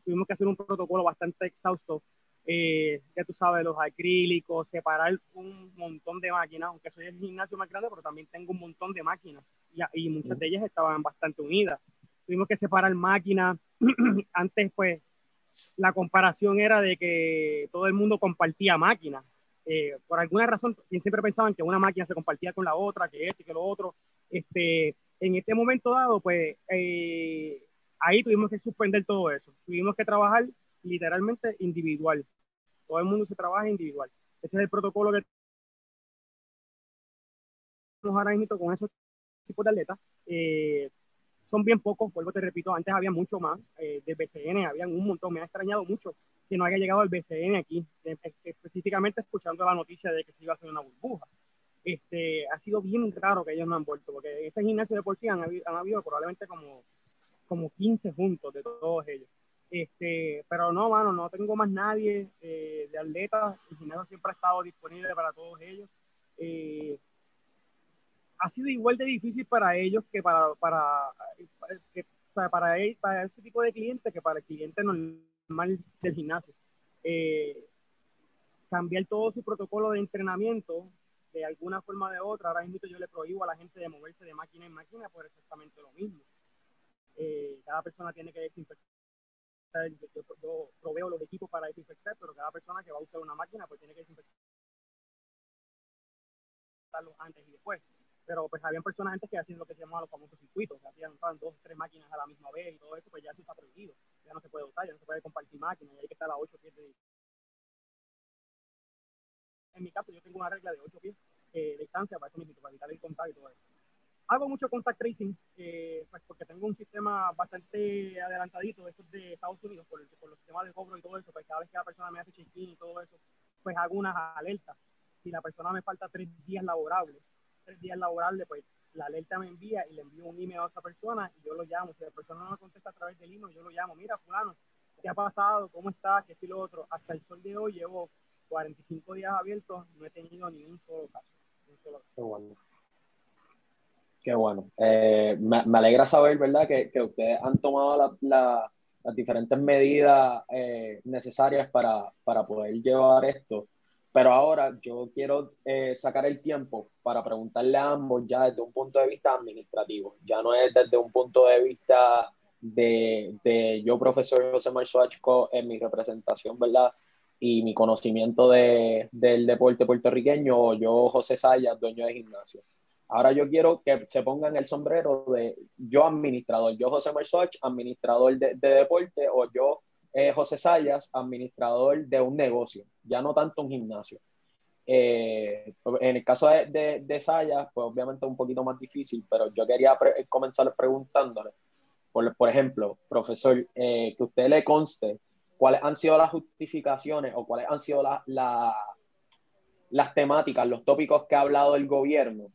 Tuvimos que hacer un protocolo bastante exhausto eh, ya tú sabes, los acrílicos, separar un montón de máquinas, aunque soy el gimnasio más grande, pero también tengo un montón de máquinas y, y muchas de ellas estaban bastante unidas. Tuvimos que separar máquinas. Antes, pues, la comparación era de que todo el mundo compartía máquinas. Eh, por alguna razón, siempre pensaban que una máquina se compartía con la otra, que este, que lo otro. Este, en este momento dado, pues, eh, ahí tuvimos que suspender todo eso. Tuvimos que trabajar literalmente individual todo el mundo se trabaja individual. Ese es el protocolo que tenemos ahora mismo con esos tipos de atletas. Eh, son bien pocos, vuelvo te repito, antes había mucho más eh, de BCN, habían un montón, me ha extrañado mucho que no haya llegado el BCN aquí, específicamente escuchando la noticia de que se iba a hacer una burbuja. Este, ha sido bien raro que ellos no han vuelto, porque este gimnasio de por han, han habido probablemente como, como 15 juntos de todos ellos. Este, pero no, mano, no tengo más nadie eh, de atletas. El gimnasio siempre ha estado disponible para todos ellos. Eh, ha sido igual de difícil para ellos que para, para, para, para, ese tipo de cliente que para el cliente normal del gimnasio. Eh, cambiar todo su protocolo de entrenamiento de alguna forma o de otra. Ahora mismo yo le prohíbo a la gente de moverse de máquina en máquina por exactamente lo mismo. cada persona tiene que desinfectar yo, proveo los equipos para desinfectar, pero cada persona que va a usar una máquina pues tiene que desinfectarlos antes y después. Pero pues habían personas antes que hacían lo que se llamaba los famosos circuitos, hacían usaban dos tres máquinas a la misma vez y todo eso, pues ya eso está prohibido. Ya no se puede usar, ya no se puede compartir máquinas, y hay que estar a 8 pies de En mi caso yo tengo una regla de 8 pies eh, de distancia para eso mismo, para evitar el contacto y todo eso hago mucho contact tracing, eh, pues porque tengo un sistema bastante adelantadito de estos de Estados Unidos por, el, por los sistemas de cobro y todo eso, pues cada vez que la persona me hace check-in y todo eso, pues hago unas alertas. Si la persona me falta tres días laborables, tres días laborables, pues la alerta me envía y le envío un email a esa persona y yo lo llamo. Si la persona no me contesta a través del email, yo lo llamo. Mira, fulano, ¿qué ha pasado? ¿Cómo estás? ¿Qué es lo otro? Hasta el sol de hoy llevo 45 días abiertos, no he tenido ni un solo caso. Un solo caso. Qué bueno. Eh, me, alegra saber, ¿verdad?, que, que ustedes han tomado las diferentes medidas eh, necesarias para, para, poder llevar esto. Pero ahora yo quiero eh, sacar el tiempo para preguntarle a ambos ya desde un punto de vista administrativo. Ya no es desde un punto de vista de, de yo, profesor José Marzuachco, en mi representación, ¿verdad? Y mi conocimiento de, del deporte puertorriqueño, o yo, José Sayas, dueño de gimnasio Ahora yo quiero que se pongan el sombrero de yo administrador, yo José Marsoch, administrador de, deporte, o yo eh, José Sayas, administrador de un negocio, ya no tanto un gimnasio. Eh, en el caso de, de, Sayas, pues obviamente un poquito más difícil, pero yo quería comenzar preguntándole, por, ejemplo, profesor, eh, que usted le conste cuáles han sido las justificaciones o cuáles han sido las temáticas, los tópicos que ha hablado el gobierno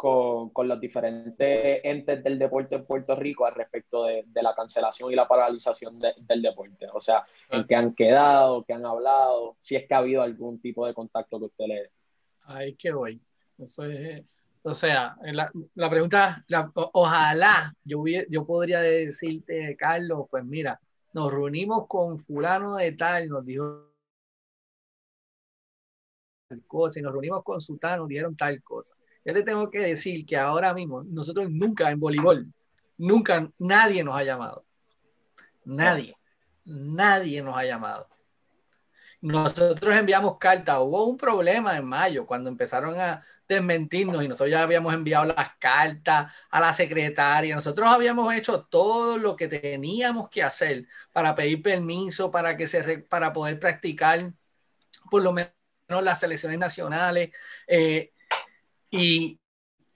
con, con, los diferentes entes del deporte en Puerto Rico al respecto de, de la cancelación y la paralización del deporte. O sea, en qué han quedado, qué han hablado, si es que ha habido algún tipo de contacto que usted le... Ahí que voy. Eso es O sea, la, la pregunta, ojalá yo, yo podría decirte, Carlos, pues mira, nos reunimos con fulano de tal, nos dijo tal cosa, y nos reunimos con sultano, nos dijeron tal cosa. Yo te tengo que decir que ahora mismo, nosotros nunca en voleibol, nunca, nadie nos ha llamado. Nadie, nadie nos ha llamado. Nosotros enviamos cartas, hubo un problema en mayo cuando empezaron a desmentirnos y nosotros ya habíamos enviado las cartas a la secretaria, nosotros habíamos hecho todo lo que teníamos que hacer para pedir permiso, para, que se, para poder practicar por lo menos las selecciones nacionales eh, y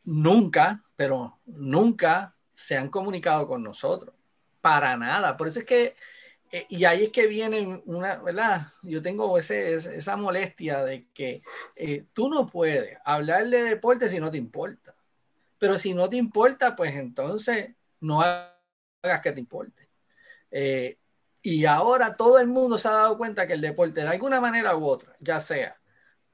nunca, pero nunca se han comunicado con nosotros, para nada. Por eso es que eh, y ahí es que viene una, ¿verdad? Yo tengo esa molestia de que eh, tú no puedes hablar de deporte si no te importa. Pero si no te importa, pues entonces no hagas que te importe. Eh, y ahora todo el mundo se ha dado cuenta que el deporte de alguna manera u otra, ya sea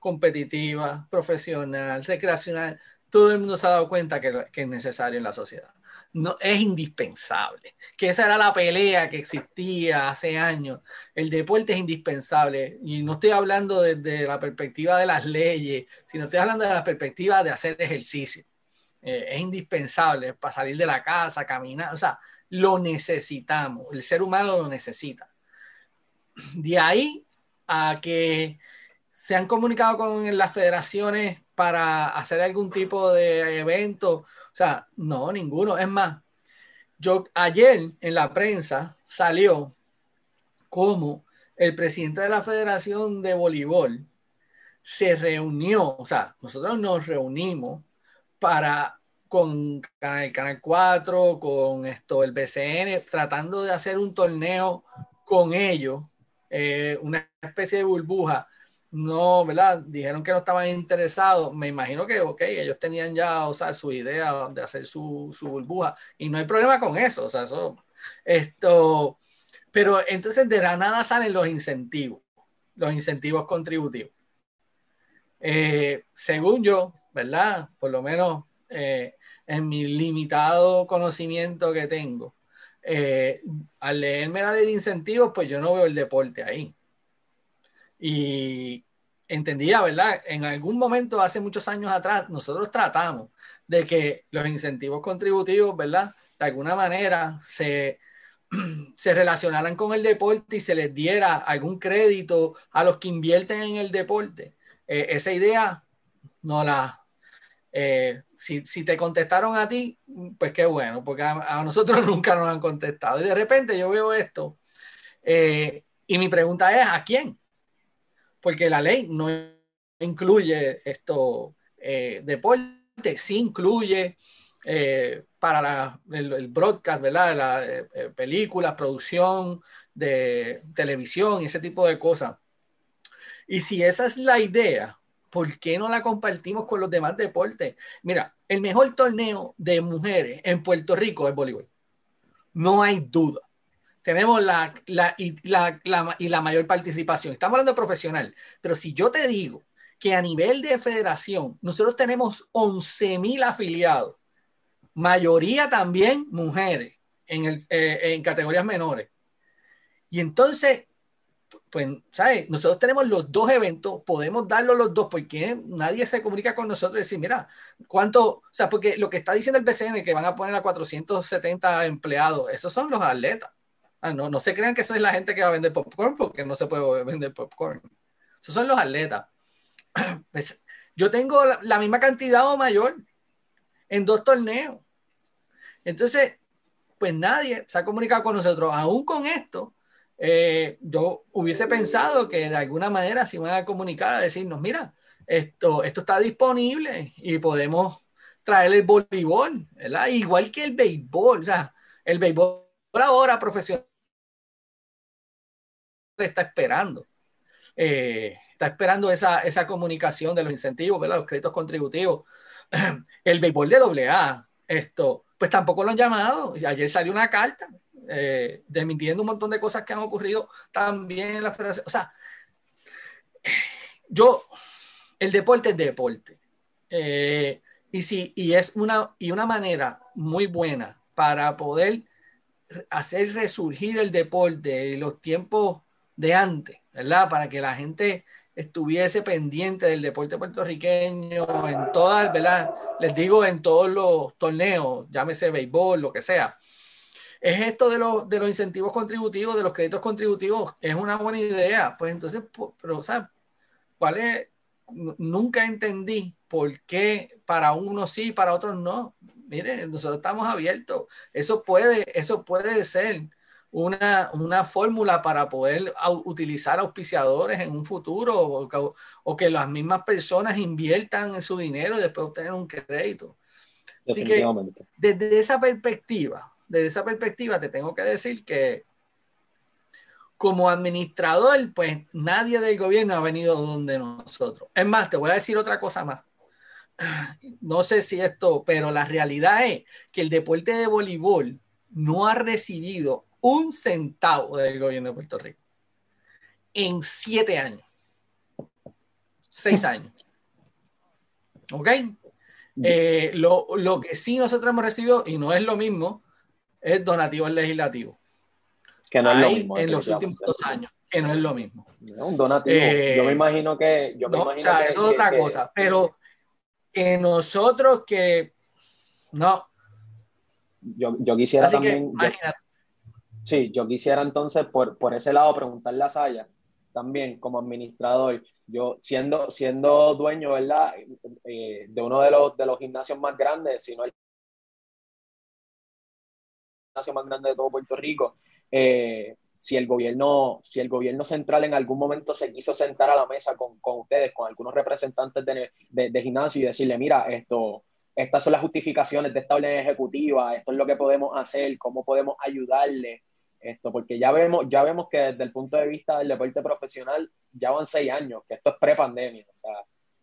competitiva, profesional, recreacional, todo el mundo se ha dado cuenta que, es necesario en la sociedad no, es indispensable. Que esa era la pelea que existía hace años. El deporte es indispensable. Y no estoy hablando desde la perspectiva de las leyes, sino estoy hablando de la perspectiva de hacer ejercicio. Eh, es indispensable para salir de la casa, caminar. O sea, lo necesitamos. El ser humano lo necesita. De ahí a que se han comunicado con las federaciones para hacer algún tipo de evento o sea, no, ninguno. Es más, yo ayer en la prensa salió como el presidente de la Federación de Voleibol se reunió, o sea, nosotros nos reunimos para con el Canal 4, con esto, el BCN, tratando de hacer un torneo con ellos, eh, una especie de burbuja no, ¿verdad? Dijeron que no estaban interesados. Me imagino que, ok, ellos tenían ya, o sea, su idea de hacer su, su burbuja y no hay problema con eso, o sea, eso, esto, pero entonces de la nada salen los incentivos, los incentivos contributivos. Eh, según yo, ¿verdad? Por lo menos eh, en mi limitado conocimiento que tengo, eh, al leerme la de incentivos, pues yo no veo el deporte ahí. Y entendía, ¿verdad? En algún momento, hace muchos años atrás, nosotros tratamos de que los incentivos contributivos, ¿verdad? De alguna manera se, se relacionaran con el deporte y se les diera algún crédito a los que invierten en el deporte. Eh, esa idea no la... Eh, si, si, te contestaron a ti, pues qué bueno, porque a, nosotros nunca nos han contestado. Y de repente yo veo esto eh, y mi pregunta es, ¿a quién? Porque la ley no incluye esto eh, deporte, sí incluye eh, para el, broadcast, ¿verdad? La eh, eh, película, producción de televisión ese tipo de cosas. Y si esa es la idea, ¿por qué no la compartimos con los demás deportes? Mira, el mejor torneo de mujeres en Puerto Rico es voleibol. No hay duda tenemos la, la, y, la, y la mayor participación. Estamos hablando de profesional, pero si yo te digo que a nivel de federación nosotros tenemos 11 mil afiliados, mayoría también mujeres en, el, eh, en categorías menores. Y entonces, pues, ¿sabes? Nosotros tenemos los dos eventos, podemos darlo los dos, porque nadie se comunica con nosotros y decir, mira, ¿cuánto? O sea, porque lo que está diciendo el BCN, que van a poner a 470 empleados, esos son los atletas. Ah, no, no se crean que eso es la gente que va a vender popcorn porque no se puede vender popcorn. Esos son los atletas. Pues, yo tengo la, misma cantidad o mayor en dos torneos. Entonces, pues nadie se ha comunicado con nosotros. Aún con esto, eh, yo hubiese pensado que de alguna manera se iban a comunicar a decirnos, mira, esto, esto está disponible y podemos traer el voleibol, ¿verdad? Igual que el béisbol, o sea, el béisbol ahora profesional está esperando. Eh, está esperando esa, esa comunicación de los incentivos, ¿verdad? los créditos contributivos. El béisbol de AA, esto, pues tampoco lo han llamado. Ayer salió una carta eh, desmintiendo un montón de cosas que han ocurrido también en la federación. O sea, yo, el deporte es deporte. Eh, Y, sí, y es una, y una manera muy buena para poder hacer resurgir el deporte en los tiempos de antes, ¿verdad? Para que la gente estuviese pendiente del deporte puertorriqueño en todas, ¿verdad? Les digo en todos los torneos, llámese béisbol, lo que sea. Es esto de los, de los incentivos contributivos, de los créditos contributivos, es una buena idea. Pues entonces, pero, sea, ¿cuál es? Nunca entendí por qué para unos sí, para otros no. Miren, nosotros estamos abiertos. Eso puede, eso puede ser una, una fórmula para poder utilizar auspiciadores en un futuro o, que las mismas personas inviertan en su dinero y después obtener un crédito. Así que desde esa perspectiva, desde esa perspectiva te tengo que decir que como administrador, pues nadie del gobierno ha venido donde nosotros. Es más, te voy a decir otra cosa más. No sé si esto, pero la realidad es que el deporte de voleibol no ha recibido un centavo del gobierno de Puerto Rico en siete años, seis años. ¿Ok? Eh, lo, lo, que sí nosotros hemos recibido, y no es lo mismo, es donativos legislativos. Que no es lo mismo. En los últimos dos años, que no es lo mismo. un donativo. Eh, yo me imagino que. Yo me imagino o sea, eso es otra cosa, pero que nosotros que. No. Yo, yo quisiera también. imagínate Sí, yo quisiera entonces por, por ese lado preguntarle a Saya también como administrador, yo siendo, siendo dueño. Eh, de uno de los, de los gimnasios más grandes, si no el gimnasio más grande de todo Puerto Rico, eh, si el gobierno, si el gobierno central en algún momento se quiso sentar a la mesa con, con ustedes, con algunos representantes de, de, de, gimnasio y decirle, mira, esto, estas son las justificaciones de esta orden ejecutiva, esto es lo que podemos hacer, cómo podemos ayudarle, esto, porque ya vemos, ya vemos que desde el punto de vista del deporte profesional ya van seis años, que esto es pre-pandemia, o sea,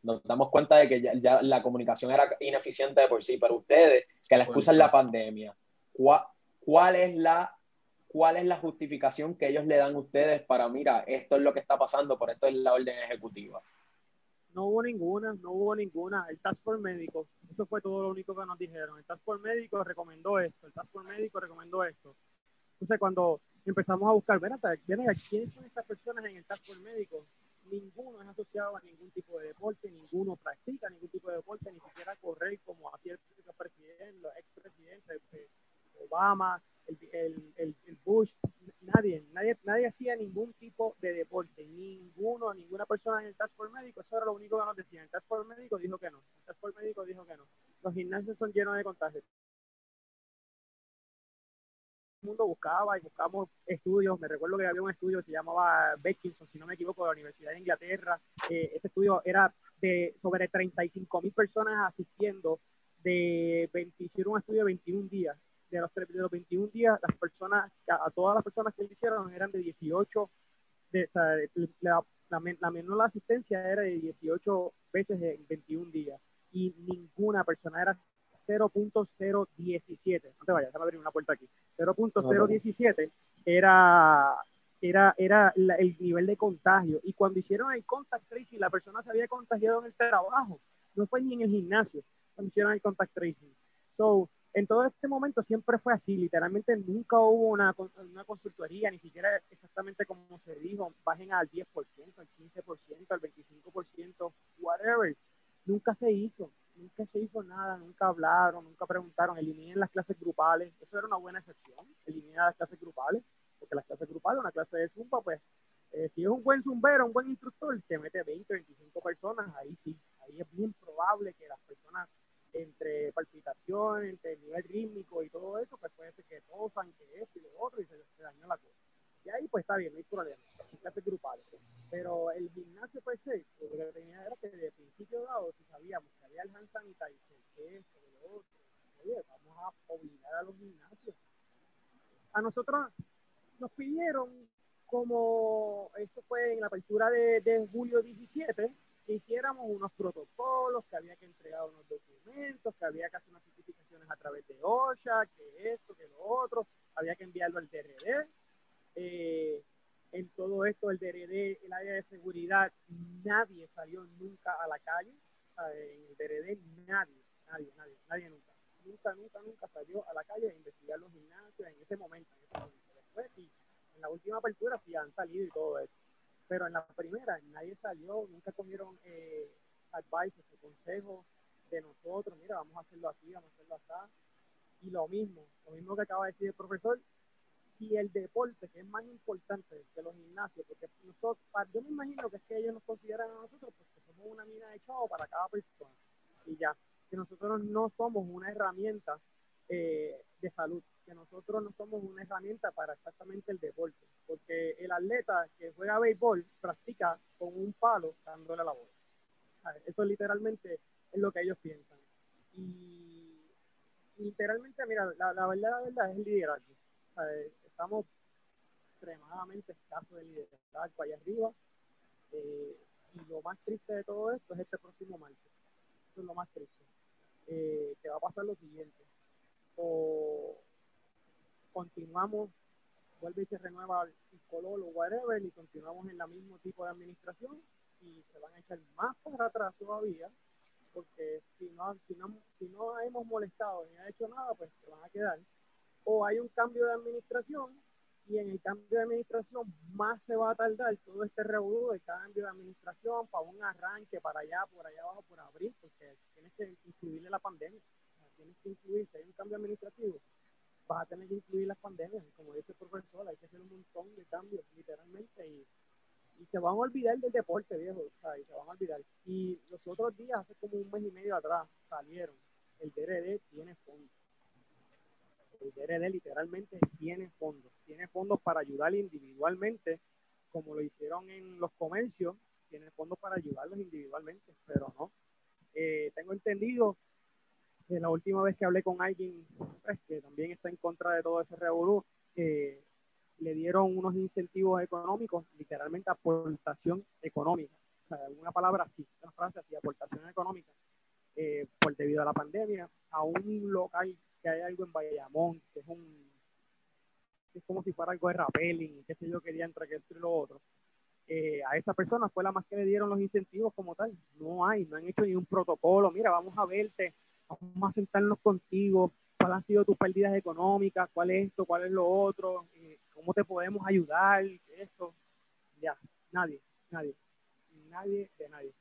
nos damos cuenta de que ya, la comunicación era ineficiente de por sí, pero ustedes, que la excusa es la pandemia, ¿cuál, cuál, es la, ¿cuál es la justificación que ellos le dan a ustedes para, mira, esto es lo que está pasando, por esto es la orden ejecutiva? No hubo ninguna, no hubo ninguna. El Task Force Médico, eso fue todo lo único que nos dijeron. El Task Force Médico recomendó esto, el Task Force Médico recomendó esto entonces, cuando empezamos a buscar, ven ¿quiénes son estas personas en el por médico? Ninguno es asociado a ningún tipo de deporte, ninguno practica ningún tipo de deporte, ni siquiera correr como hacía el presidente, los expresidentes, Obama, el, el, el, Bush, nadie, nadie, nadie hacía ningún tipo de deporte, ninguno, ninguna persona en el Task Force médico, eso era lo único que nos decían. El Task Force médico dijo que no, el Task Force médico dijo que no. Los gimnasios son llenos de contagios mundo buscaba y buscamos estudios. Me recuerdo que había un estudio que se llamaba Beckinson, si no me equivoco, de la Universidad de Inglaterra. Eh, ese estudio era de sobre 35 mil personas asistiendo. De 20, hicieron un estudio de 21 días. De los, de los 21 días, las personas, a todas las personas que hicieron eran de 18, de, la, la, la menor asistencia era de 18 veces en 21 días y ninguna persona era 0.017. No te vayas, déjame abrir una puerta aquí. 0.017 era, era, era el nivel de contagio. Y cuando hicieron el contact tracing, la persona se había contagiado en el trabajo. No fue ni en el gimnasio cuando hicieron el contact tracing. So, en todo este momento siempre fue así, literalmente nunca hubo una, una consultoría, ni siquiera exactamente como se dijo, bajen al 10%, al 15%, al 25%, whatever. Nunca se hizo nunca se hizo nada, nunca hablaron, nunca preguntaron, eliminen las clases grupales, eso era una buena excepción, eliminen las clases grupales, porque las clases grupales, una clase de zumba, pues, eh, si es un buen zumbero, un buen instructor, te mete 20, 25 personas, ahí sí, ahí es bien probable que las personas entre palpitación, entre el nivel rítmico y todo eso, pues puede ser que tosan, que esto y lo otro, y se dañó la cosa. Y ahí pues está bien, no hay problema, clases grupales. Pero el gimnasio pues sí, lo que tenía era que de principio dado, si sabíamos que había el hand sanitizer, que esto, lo otro, oye, vamos a obligar a los gimnasios. A nosotros nos pidieron como, eso fue en la apertura de, de julio 17, que hiciéramos unos protocolos, que había que entregar unos documentos, que había que hacer unas certificaciones a través de OSHA, que esto, que lo otro, había que enviarlo al DRD eh, en todo esto, el DRD, el área de seguridad, nadie salió nunca a la calle, en el DRD nadie, nadie, nadie, nadie nunca. Nunca, nunca, nunca salió a la calle a investigar los gimnasios en ese momento. En ese momento. Después, sí, en la última apertura sí han salido y todo eso. Pero en la primera nadie salió, nunca comieron eh, advice consejos de nosotros, mira, vamos a hacerlo así, vamos a hacerlo así. Y lo mismo, lo mismo que acaba de decir el profesor, si el deporte, que es más importante que los gimnasios, porque nosotros, yo me imagino que es que ellos nos consideran a nosotros porque somos una mina de chavo para cada persona. Y ya, que nosotros no somos una herramienta eh, de salud, que nosotros no somos una herramienta para exactamente el deporte, porque el atleta que juega béisbol practica con un palo dándole la bola. Eso literalmente es lo que ellos piensan. Y literalmente, mira, la, la verdad, la verdad es el liderazgo. Estamos extremadamente escasos de liderazgo allá arriba. Eh, y lo más triste de todo esto es este próximo martes. Eso es lo más triste. Eh, que va a pasar lo siguiente. O continuamos, vuelve y se renueva el color o whatever, y continuamos en el mismo tipo de administración y se van a echar más para atrás todavía porque si no, si no, si no hemos molestado ni ha hecho nada, pues se van a quedar. O hay un cambio de administración y en el cambio de administración más se va a tardar todo este revuelo de cambio de administración para un arranque para allá, por allá abajo, por abril, porque tienes que incluirle la pandemia. tienes que incluir, si hay un cambio administrativo, vas a tener que incluir las pandemias. Como dice el profesor, hay que hacer un montón de cambios, literalmente, y y se van a olvidar del deporte, viejo, y se van a olvidar. Y los otros días, hace como un mes y medio atrás, salieron, el DRD tiene fondos. El DRD literalmente tiene fondos, tiene fondos para ayudar individualmente, como lo hicieron en los comercios, tiene fondos para ayudarlos individualmente, pero no. Eh, tengo entendido que la última vez que hablé con alguien pues, que también está en contra de todo ese revolú, le dieron unos incentivos económicos, literalmente aportación económica, o sea, alguna palabra así, una frase así, aportación económica, eh, por debido a la pandemia, a un local que hay algo en Bayamón, que es un es como si fuera algo de rappelling, qué sé yo, quería entre esto y lo otro. Eh, a esa persona fue la más que le dieron los incentivos como tal. No hay, no han hecho ni un protocolo. Mira, vamos a verte, vamos a sentarnos contigo, cuáles han sido tus pérdidas económicas, cuál es esto, cuál es lo otro, eh, cómo te podemos ayudar, esto. Ya, nadie, nadie, nadie de nadie.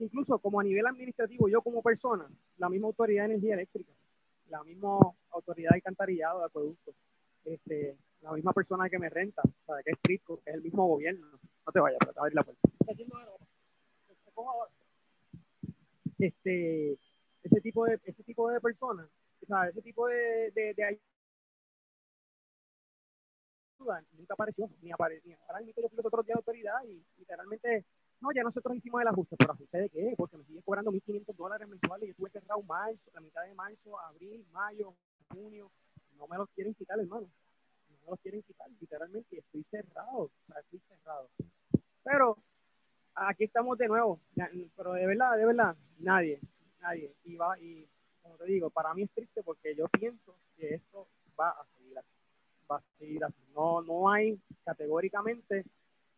Incluso como a nivel administrativo, yo como persona, la misma autoridad de energía eléctrica, la misma autoridad de alcantarillado, de acueducto, este, la misma persona que me renta, o que es Prisco, que es el mismo gobierno. No te vayas, para abrir la puerta. Este, ese tipo de, ese tipo de personas ese tipo de, de, de ayuda nunca apareció, ni apareció. Ahora mismo yo fui los otros días de autoridad y literalmente, no, ya nosotros hicimos el ajuste, pero ajuste de qué? Porque me siguen cobrando 1.500 dólares mensuales y yo estuve cerrado marzo, la mitad de marzo, abril, mayo, junio, no me los quieren quitar, hermano. No me los quieren quitar, literalmente, estoy cerrado, estoy cerrado. Pero aquí estamos de nuevo, pero de verdad, de verdad, nadie, nadie. Y va, y como te digo, para mí es triste porque yo pienso que esto va a seguir así. Va a seguir así. No, no hay categóricamente,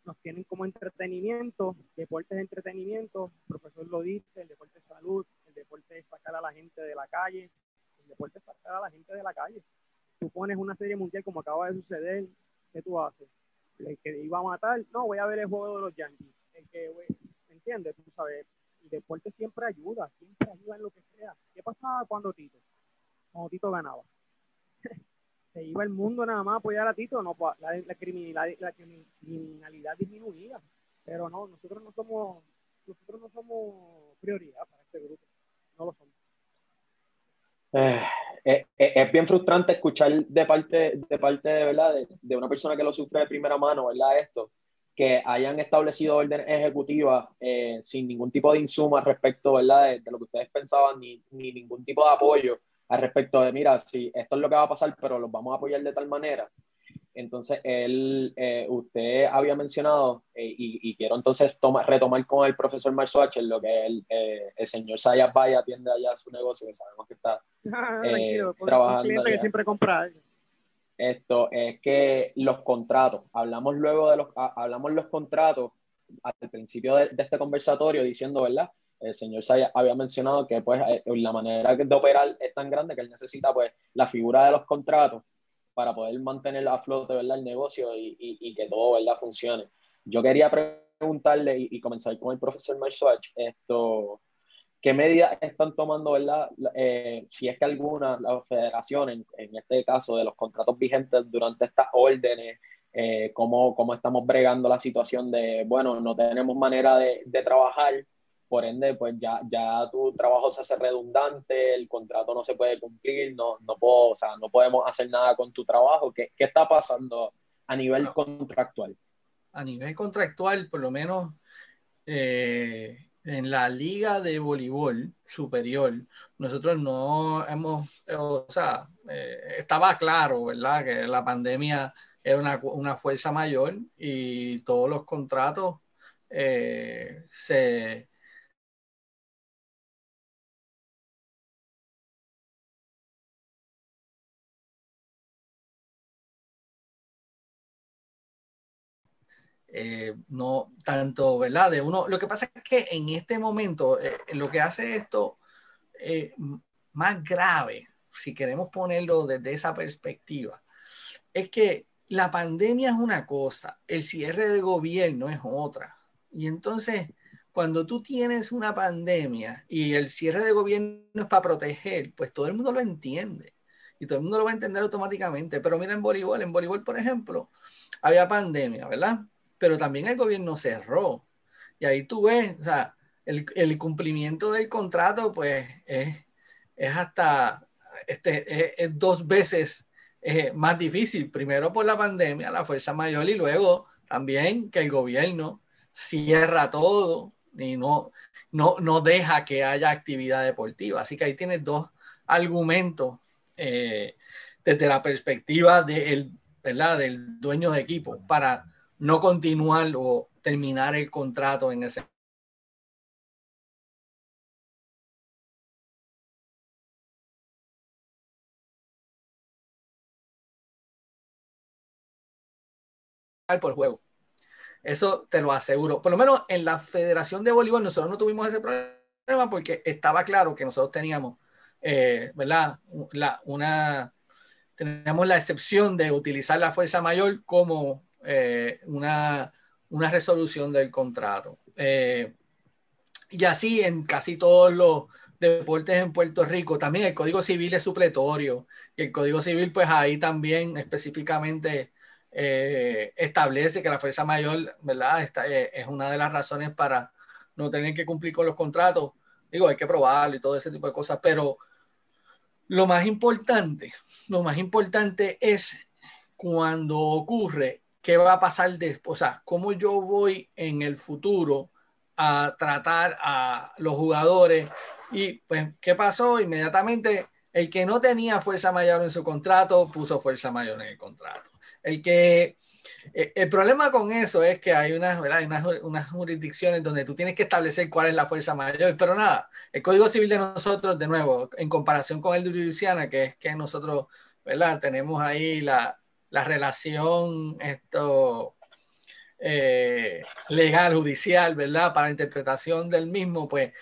nos tienen como entretenimiento, deportes de entretenimiento, el profesor lo dice, el deporte es salud, el deporte es sacar a la gente de la calle, el deporte es sacar a la gente de la calle. Tú pones una serie mundial como acaba de suceder, ¿qué tú haces? El que iba a matar, no, voy a ver el juego de los Yankees. El que, ¿me entiendes? Tú sabes, el deporte siempre ayuda, siempre ayuda en lo que sea. ¿Qué pasaba cuando Tito? Cuando Tito ganaba. Se iba el mundo nada más a apoyar a Tito, no, pues, la, la, criminalidad, la criminalidad disminuía. Pero no, nosotros no somos, nosotros no somos prioridad para este grupo. No lo somos. Eh, eh, eh, es bien frustrante escuchar de parte de parte de verdad de, de, una persona que lo sufre de primera mano, ¿verdad? Esto, que hayan establecido órdenes ejecutivas sin ningún tipo de insumo al respecto, ¿verdad? De, lo que ustedes pensaban, ni, ni, ningún tipo de apoyo al respecto de, mira, si esto es lo que va a pasar, pero los vamos a apoyar de tal manera. Entonces, él, eh, usted había mencionado, eh, y, quiero entonces retomar con el profesor Marzuach, lo que el, el señor Sayas Vaya atiende allá su negocio, que sabemos que está trabajando. Que siempre compra esto es que los contratos, hablamos luego de los, hablamos los contratos al principio de, este conversatorio diciendo, ¿verdad? El señor Saya había mencionado que pues eh, la manera de operar es tan grande que él necesita pues la figura de los contratos para poder mantener a flote ¿verdad? el negocio y, y, que todo ¿verdad? funcione. Yo quería preguntarle y, comenzar con el profesor Marshall, esto, ¿qué medidas están tomando, verdad? Eh, si es que alguna, la federación, en, en, este caso de los contratos vigentes durante estas órdenes, eh, cómo, cómo, estamos bregando la situación de, bueno, no tenemos manera de, de trabajar, por ende, pues ya, ya tu trabajo se hace redundante, el contrato no se puede cumplir, no, no, puedo, o sea, no podemos hacer nada con tu trabajo. ¿Qué, qué está pasando a nivel contractual? A nivel contractual, por lo menos eh, en la liga de voleibol superior, nosotros no hemos, o sea, eh, estaba claro, ¿verdad? Que la pandemia era una, una fuerza mayor y todos los contratos eh, se Eh, no tanto, ¿verdad? De uno, lo que pasa es que en este momento eh, lo que hace esto eh, más grave, si queremos ponerlo desde esa perspectiva, es que la pandemia es una cosa, el cierre de gobierno es otra. Y entonces, cuando tú tienes una pandemia y el cierre de gobierno es para proteger, pues todo el mundo lo entiende y todo el mundo lo va a entender automáticamente. Pero mira en voleibol, en voleibol, por ejemplo, había pandemia, ¿verdad? Pero también el gobierno cerró. Y ahí tú ves, o sea, el, el cumplimiento del contrato, pues es, es hasta este, es, dos veces eh, más difícil. Primero por la pandemia, la fuerza mayor, y luego también que el gobierno cierra todo y no, no, no deja que haya actividad deportiva. Así que ahí tienes dos argumentos eh, desde la perspectiva del, ¿verdad? del dueño de equipo para no continuar o terminar el contrato en ese por juego. Eso te lo aseguro. Por lo menos en la Federación de Voleibol nosotros no tuvimos ese problema porque estaba claro que nosotros teníamos, eh, ¿verdad? La, una, teníamos la excepción de utilizar la fuerza mayor como eh, una, una, resolución del contrato. Eh, y así en casi todos los deportes en Puerto Rico, también el Código Civil es supletorio y el Código Civil pues ahí también específicamente eh, establece que la fuerza mayor, ¿verdad? Esta, es una de las razones para no tener que cumplir con los contratos. Digo, hay que probarlo y todo ese tipo de cosas, pero lo más importante, lo más importante es cuando ocurre qué va a pasar después, o sea, cómo yo voy en el futuro a tratar a los jugadores y pues, ¿qué pasó? Inmediatamente, el que no tenía fuerza mayor en su contrato puso fuerza mayor en el contrato. El que eh, el problema con eso es que hay unas, unas, unas, jurisdicciones donde tú tienes que establecer cuál es la fuerza mayor, pero nada, el Código Civil de nosotros, de nuevo, en comparación con el de Luisiana, que es que nosotros ¿verdad? tenemos ahí la, la relación esto, eh, legal, judicial, ¿verdad? Para interpretación del mismo, pues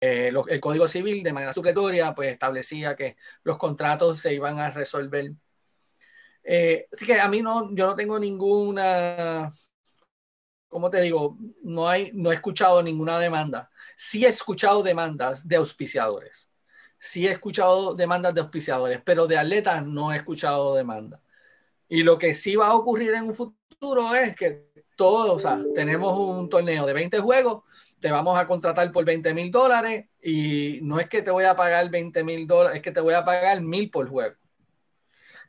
eh, el Código Civil de manera supletoria pues establecía que los contratos se iban a resolver. Eh, así que a mí no, yo no tengo ninguna como te digo, no, hay, no he escuchado ninguna demanda. Sí he escuchado demandas de auspiciadores. Sí he escuchado demandas de auspiciadores, pero de atletas no he escuchado demandas. Y lo que sí va a ocurrir en un futuro es que todos, o sea, tenemos un torneo de 20 juegos, te vamos a contratar por 20 mil dólares y no es que te voy a pagar 20 mil dólares, es que te voy a pagar mil por juego.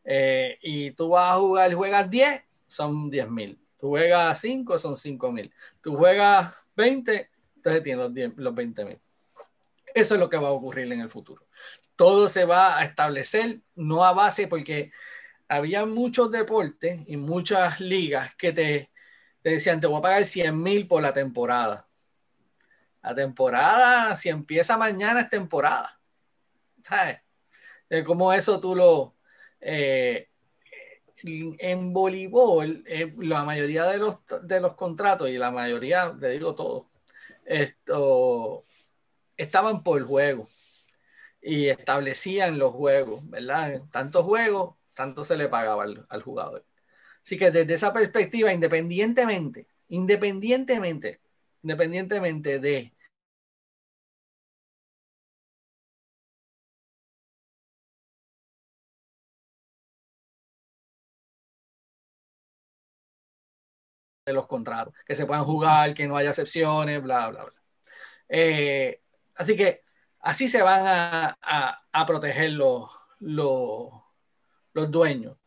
Eh, y tú vas a jugar, juegas 10, son 10 mil Tú juegas 5, son 5 mil. Tú juegas 20, entonces tienes los, 20 mil. Eso es lo que va a ocurrir en el futuro. Todo se va a establecer, no a base, porque había muchos deportes y muchas ligas que te, decían, te voy a pagar 100 mil por la temporada. La temporada, si empieza mañana, es temporada. ¿Sabes? de cómo eso tú lo... Eh, en voleibol, eh, la mayoría de los, de los contratos, y la mayoría, te digo todo, esto, estaban por juego y establecían los juegos, ¿verdad? Tantos juegos, tanto se le pagaba al, jugador. Así que desde esa perspectiva, independientemente, independientemente, independientemente de de los contratos, que se puedan jugar, que no haya excepciones, bla, bla, bla. Eh, así que así se van a, proteger los, los, dueños,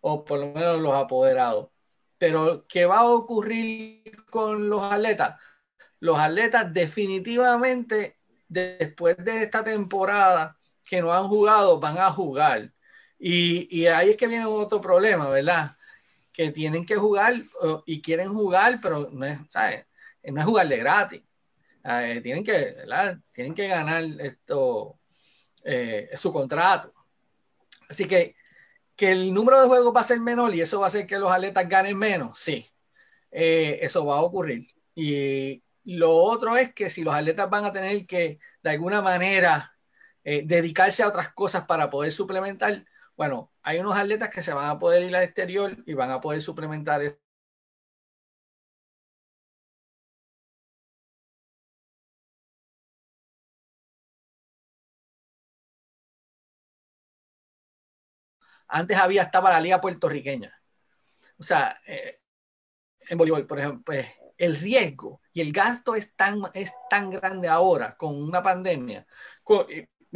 o por lo menos los apoderados. Pero, ¿qué va a ocurrir con los atletas? Los atletas definitivamente, después de esta temporada que no han jugado, van a jugar. Y, y ahí es que viene otro problema, ¿verdad? Que tienen que jugar y quieren jugar, pero no es, ¿sabes? no es jugar de gratis. Eh, tienen, que, tienen que ganar esto, eh, su contrato. Así que, que el número de juegos va a ser menor y eso va a hacer que los atletas ganen menos, sí, eh, eso va a ocurrir. Y lo otro es que si los atletas van a tener que, de alguna manera, dedicarse a otras cosas para poder suplementar, bueno, hay unos atletas que se van a poder ir al exterior y van a poder suplementar Antes había, estaba la liga puertorriqueña. O sea, eh, en voleibol, por ejemplo, pues, el riesgo y el gasto es tan, es tan grande ahora con una pandemia,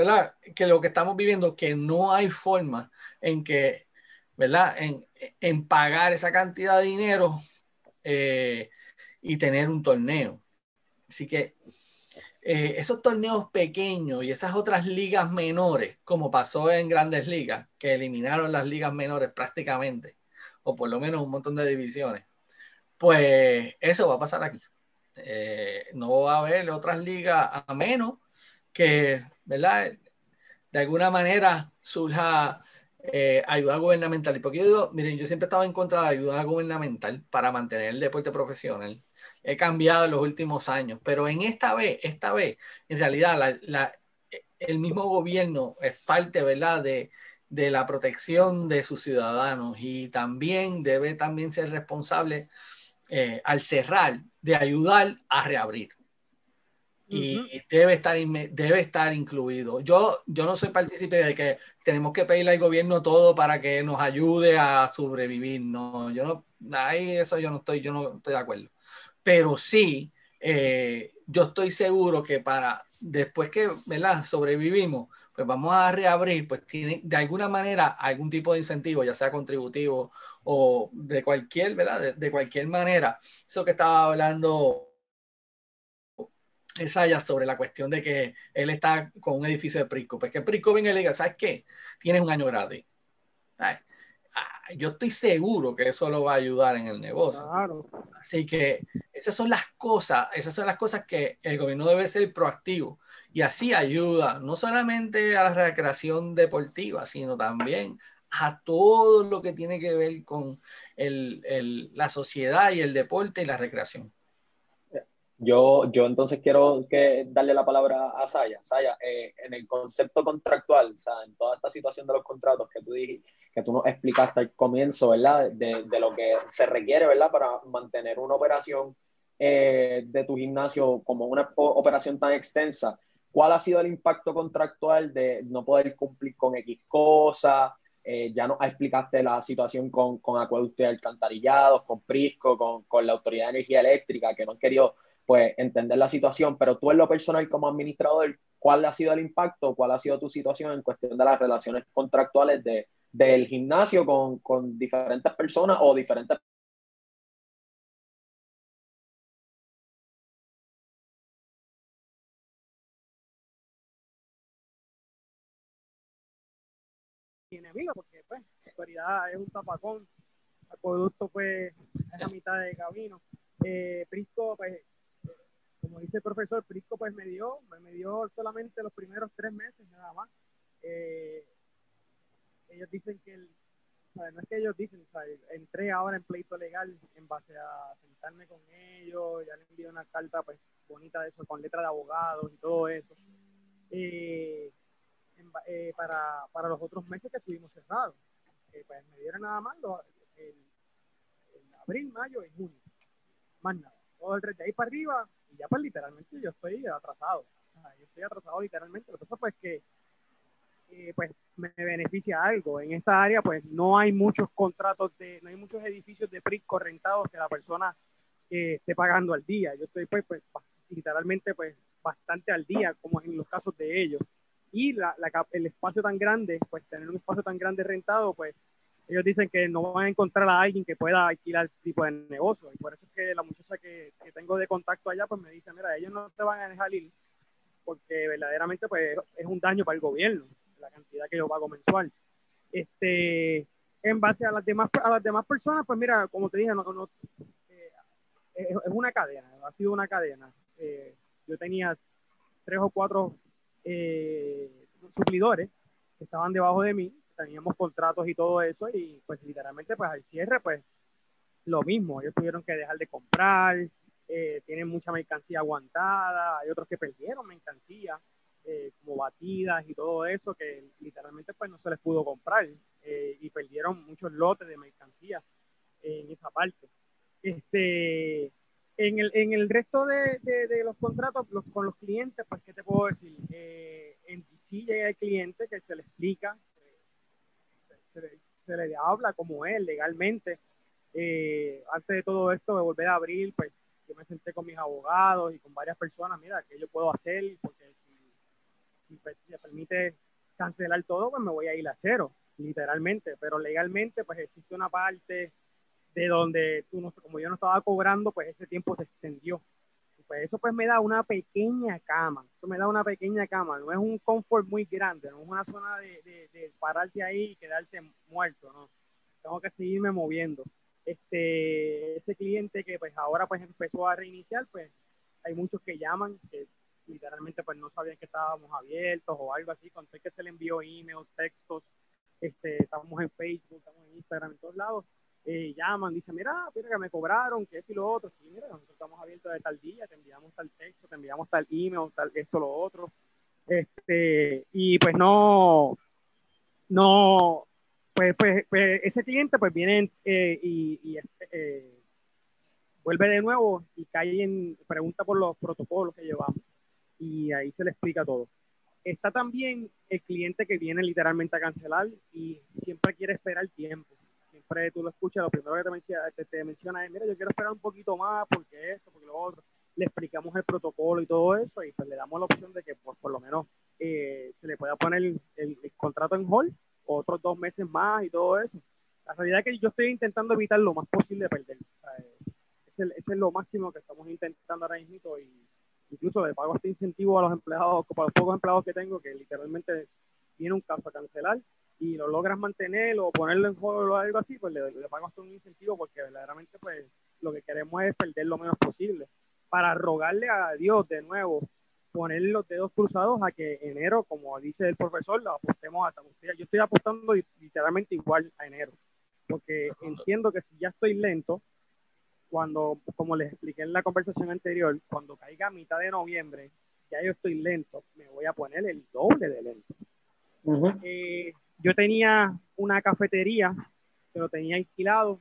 ¿verdad? Que lo que estamos viviendo, que no hay forma en que, ¿verdad? En, en pagar esa cantidad de dinero eh, y tener un torneo. Así que eh, esos torneos pequeños y esas otras ligas menores, como pasó en grandes ligas, que eliminaron las ligas menores prácticamente, o por lo menos un montón de divisiones, pues eso va a pasar aquí. Eh, no va a haber otras ligas a menos que, De alguna manera surja eh, ayuda gubernamental. Y porque yo digo, miren, yo siempre estaba en contra de la ayuda gubernamental para mantener el deporte profesional he cambiado en los últimos años, pero en esta vez, esta vez, en realidad, el mismo gobierno es parte, ¿verdad?, de, la protección de sus ciudadanos y también debe también ser responsable eh, al cerrar de ayudar a reabrir. Y debe estar, debe estar incluido. Yo, yo no soy partícipe de que tenemos que pedirle al gobierno todo para que nos ayude a sobrevivir. No, yo no, ahí eso yo no estoy, yo no estoy de acuerdo pero sí, eh, yo estoy seguro que para después que ¿verdad? sobrevivimos, pues vamos a reabrir, pues tiene de alguna manera algún tipo de incentivo, ya sea contributivo o de cualquier, ¿verdad? De, cualquier manera. Eso que estaba hablando Esaya sobre la cuestión de que él está con un edificio de Prisco. Pues que Prisco venga y le diga, ¿sabes qué? Tienes un año gratis. ¿Sabes? yo estoy seguro que eso lo va a ayudar en el negocio. Así que esas son las cosas, esas son las cosas que el gobierno debe ser proactivo y así ayuda no solamente a la recreación deportiva, sino también a todo lo que tiene que ver con la sociedad y el deporte y la recreación. Yo, yo entonces quiero que darle la palabra a Saya. Saya, eh, en el concepto contractual, o sea, en toda esta situación de los contratos que tú, dijiste, que tú nos explicaste al comienzo, ¿verdad? De, de lo que se requiere, ¿verdad? Para mantener una operación eh, de tu gimnasio como una operación tan extensa. ¿Cuál ha sido el impacto contractual de no poder cumplir con X cosas? Eh, ya nos explicaste la situación con, con acueductos y alcantarillados, con Prisco, con, con la Autoridad de Energía Eléctrica, que no han querido pues entender la situación, pero tú en lo personal como administrador, ¿cuál ha sido el impacto? ¿Cuál ha sido tu situación en cuestión de las relaciones contractuales de, del gimnasio con, con diferentes personas o diferentes enemigo, porque pues, la autoridad es un tapacón, acueducto pues es a mitad de camino. Eh, Prisco pues como dice el profesor Prisco, pues me dio, me dio solamente los primeros tres meses nada más. Eh, ellos dicen que el, no es que ellos dicen, entré ahora en pleito legal en base a sentarme con ellos, ya les envié una carta pues bonita de eso, con letra de abogados y todo eso, eh, eh, para, para, los otros meses que estuvimos cerrados. Pues me dieron nada más el, abril, mayo y junio, más nada. Todo el de ahí para arriba y ya pues literalmente yo estoy atrasado. yo estoy atrasado literalmente. Pasa pues que eh, pues me beneficia algo. En esta área, pues no hay muchos contratos de, no hay muchos edificios de PRI correntados que la persona eh, esté pagando al día. Yo estoy, pues, pues, literalmente, pues, bastante al día, como en los casos de ellos. Y la, el espacio tan grande, pues, tener un espacio tan grande rentado, pues, ellos dicen que no van a encontrar a alguien que pueda alquilar este tipo de negocio. Y por eso es que la muchacha que, tengo de contacto allá, pues, me dice, mira, ellos no te van a dejar ir porque verdaderamente, pues, es un daño para el gobierno la cantidad que yo pago mensual. Este, en base a las demás a las demás personas, pues mira, como te dije, no, eh, es, una cadena, ha sido una cadena. Eh, yo tenía tres o cuatro eh, suplidores que estaban debajo de mí, teníamos contratos y todo eso, y pues literalmente pues al cierre, pues lo mismo, ellos tuvieron que dejar de comprar, tienen mucha mercancía aguantada, hay otros que perdieron mercancía, eh, como batidas y todo eso que literalmente pues no se les pudo comprar eh, y perdieron muchos lotes de mercancía en esa parte. Este, en el, en el resto de, de, los contratos con los clientes, pues, ¿qué te puedo decir? Eh, en sí llega el cliente que se le explica, se, se, le, habla como es legalmente. antes de todo esto, de volver a abrir, pues yo me senté con mis abogados y con varias personas, mira, ¿qué yo puedo hacer? Porque si me permite cancelar todo, pues me voy a ir a cero, literalmente. Pero legalmente, pues existe una parte de donde tú no, como yo no estaba cobrando, pues ese tiempo se extendió. Pues eso pues me da una pequeña cama, eso me da una pequeña cama, no es un confort muy grande, no es una zona de, de, pararte ahí y quedarte muerto, no. Tengo que seguirme moviendo. Este, ese cliente que pues ahora pues empezó a reiniciar, pues hay muchos que llaman, que literalmente pues no sabían que estábamos abiertos o algo así, conté que se le envió emails, textos, este, estamos en Facebook, estamos en Instagram, en todos lados, eh, llaman, dicen, mira, mira que me cobraron, que esto y lo otro, sí, mira, nosotros estamos abiertos de tal día, te enviamos tal texto, te enviamos tal email, tal esto, lo otro, este, y pues no, no, pues, pues, pues ese cliente pues viene eh, y, y eh, vuelve de nuevo y cae en, pregunta por los protocolos que llevamos y ahí se le explica todo. Está también el cliente que viene literalmente a cancelar y siempre quiere esperar tiempo. Siempre tú lo escuchas, lo primero que te menciona, te, menciona es, mira, yo quiero esperar un poquito más porque esto, porque lo otro. Le explicamos el protocolo y todo eso y pues le damos la opción de que pues, por lo menos eh, se le pueda poner el, contrato en hold otros dos meses más y todo eso. La realidad es que yo estoy intentando evitar lo más posible perder. ese, es lo máximo que estamos intentando ahora mismo y incluso le pago este incentivo a los empleados, para los pocos empleados que tengo, que literalmente tiene un caso a cancelar y lo logras mantener o ponerlo en juego o algo así, pues le, pago hasta un incentivo porque verdaderamente pues lo que queremos es perder lo menos posible. Para rogarle a Dios de nuevo, poner los dedos cruzados a que enero, como dice el profesor, lo apostemos hasta usted. Yo estoy apostando literalmente igual a enero, porque entiendo que si ya estoy lento, cuando, como les expliqué en la conversación anterior, cuando caiga a mitad de noviembre, ya yo estoy lento, me voy a poner el doble de lento. Eh, yo tenía una cafetería que lo tenía alquilado.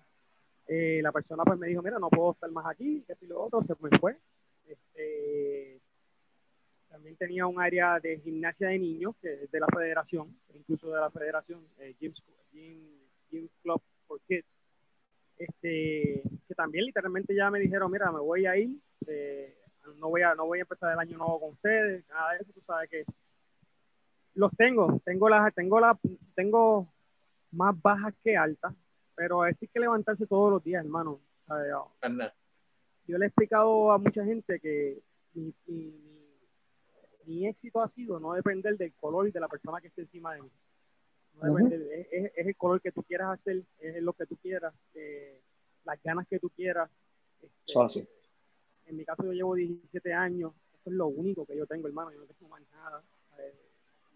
Eh, la persona pues me dijo, mira, no puedo estar más aquí, que si lo otro, se me fue. Este, también tenía un área de gimnasia de niños, que es de la federación, incluso de la federación, eh, Gym, Gym Club for Kids este, que también literalmente ya me dijeron, mira, me voy a ir, eh, no, voy a, no voy a empezar el año nuevo con ustedes, nada de eso, tú sabes que los tengo, tengo las, tengo la, tengo más bajas que altas, pero es que levantarse todos los días, hermano. Yo le he explicado a mucha gente que mi, mi éxito ha sido no depender del color y de la persona que esté encima de mí es, el color que tú quieras hacer, es lo que tú quieras, eh, las ganas que tú quieras. Este, en mi caso yo llevo 17 años, eso es lo único que yo tengo, hermano, yo no tengo más nada. Eh,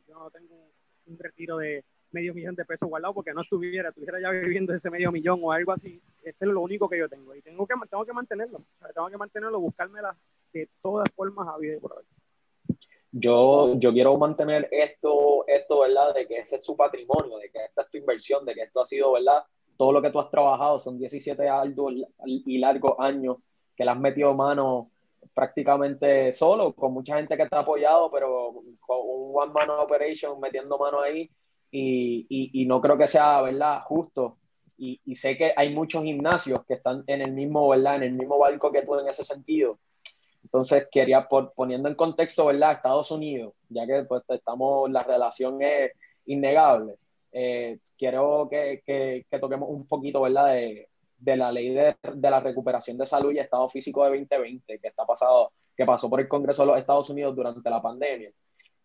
yo no tengo un, retiro de, medio millón de pesos guardado porque no estuviera, estuviera ya viviendo ese medio millón o algo así. Este es lo único que yo tengo y tengo que, tengo que mantenerlo. tengo que mantenerlo, buscármela de todas formas a vida por ahí. Yo, yo quiero mantener esto, esto, ¿verdad? De que ese es su patrimonio, de que esta es tu inversión, de que esto ha sido, ¿verdad? Todo lo que tú has trabajado son 17 arduos y largos años que le has metido mano prácticamente solo, con mucha gente que te ha apoyado, pero con un one man operation metiendo mano ahí y, y, no creo que sea, ¿verdad? Justo. Y, y, sé que hay muchos gimnasios que están en el mismo, ¿verdad? En el mismo barco que tú en ese sentido. Entonces, quería, por, poniendo en contexto, ¿verdad? Estados Unidos, ya que pues estamos, la relación es innegable. Eh, quiero que, que, que, toquemos un poquito, ¿verdad? De, de la ley de, de, la recuperación de salud y estado físico de 2020 que está pasado, que pasó por el Congreso de los Estados Unidos durante la pandemia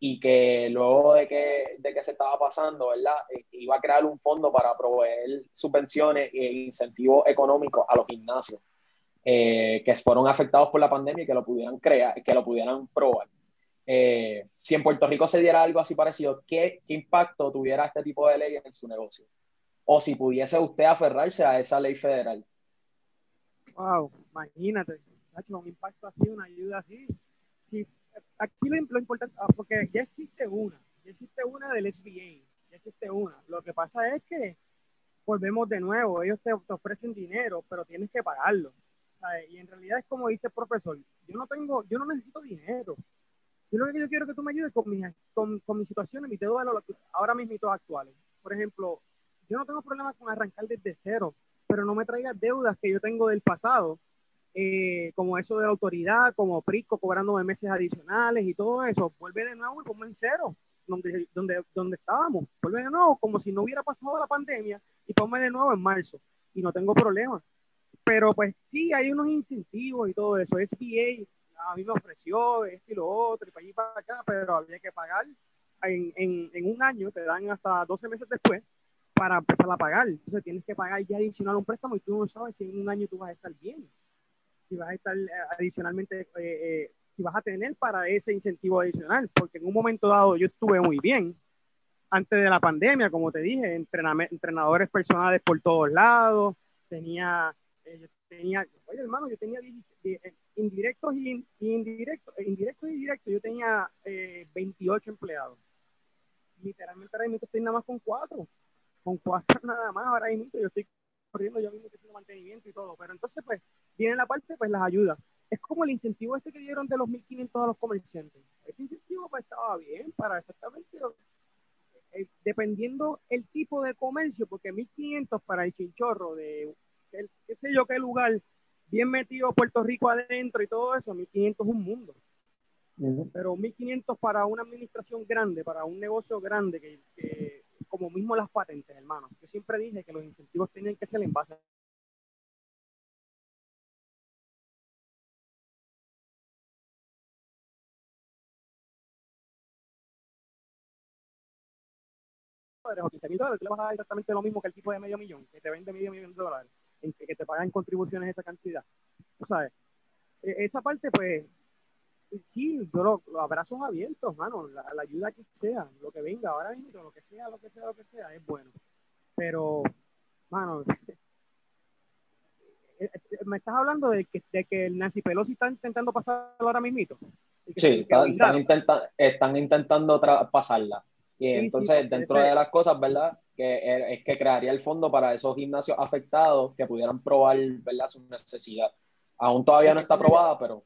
y que luego de que, de que se estaba pasando, ¿verdad? Eh, iba a crear un fondo para proveer subvenciones e incentivos económicos a los gimnasios eh, que fueron afectados por la pandemia y que lo pudieran crear, que lo pudieran probar. Eh, si en Puerto Rico se diera algo así parecido, ¿qué, ¿qué impacto tuviera este tipo de ley en su negocio? O si pudiese usted aferrarse a esa ley federal. Wow, imagínate, un impacto así, una ayuda así. Sí, aquí lo, importante, ah, porque ya existe una, ya existe una del SBA, ya existe una. Lo que pasa es que volvemos de nuevo, ellos te, ofrecen dinero, pero tienes que pagarlo. Y en realidad es como dice el profesor, yo no tengo, yo no necesito dinero. Yo lo que yo quiero que tú me ayudes con mi, con, con mi situación, mi deuda ahora mismo actuales. Por ejemplo, yo no tengo problemas con arrancar desde cero, pero no me traigas deudas que yo tengo del pasado, eh, como eso de la autoridad, como Prisco cobrándome meses adicionales y todo eso. Vuelve de nuevo y ponme en cero, donde, donde, donde estábamos. Vuelve de nuevo como si no hubiera pasado la pandemia y ponme de nuevo en marzo. Y no tengo problemas. Pero pues sí, hay unos incentivos y todo eso. SBA a mí me ofreció esto y lo otro y para allí y para acá, pero había que pagar en, en, en un año, te dan hasta 12 meses después, para empezar a pagar. Entonces tienes que pagar ya adicional un préstamo y tú no sabes si en un año tú vas a estar bien. Si vas a estar eh, adicionalmente, eh, eh, si vas a tener para ese incentivo adicional. Porque en un momento dado yo estuve muy bien antes de la pandemia, como te dije, entrenadores personales por todos lados, tenía, tenía, oye hermano, yo tenía indirectos y, indirectos, indirectos y directos, yo tenía 28 empleados. Literalmente ahora mismo estoy nada más con cuatro con cuatro nada más ahora mismo, yo estoy corriendo yo mismo que tengo mantenimiento y todo, pero entonces pues viene la parte pues las ayudas. Es como el incentivo este que dieron de los 1.500 a los comerciantes. Ese incentivo pues estaba bien para exactamente, eh, dependiendo el tipo de comercio, porque 1.500 para el chinchorro de qué sé yo qué lugar, bien metido Puerto Rico adentro y todo eso, 1.500 es un mundo. Pero 1.500 para una administración grande, para un negocio grande que como mismo las patentes, hermano. Yo siempre dije que los incentivos tienen que ser en base o 15 mil dólares, tú le vas a dar exactamente lo mismo que el tipo de medio millón, que te vende medio millón de dólares, que, te pagan contribuciones esa cantidad. O sea, e, esa parte, pues, sí, yo los lo abrazos abiertos, mano, la, ayuda que sea, lo que venga ahora mismo, lo que sea, lo que sea, lo que sea, es bueno. Pero, mano, eh, eh, me estás hablando de que, de que el Nancy Pelosi está intentando pasarlo ahora mismito. Sí, están, están, intentando pasarla. Y entonces, dentro de las cosas, ¿verdad? Que es que crearía el fondo para esos gimnasios afectados que pudieran probar, ¿verdad? Su necesidad. Aún todavía no está aprobada, pero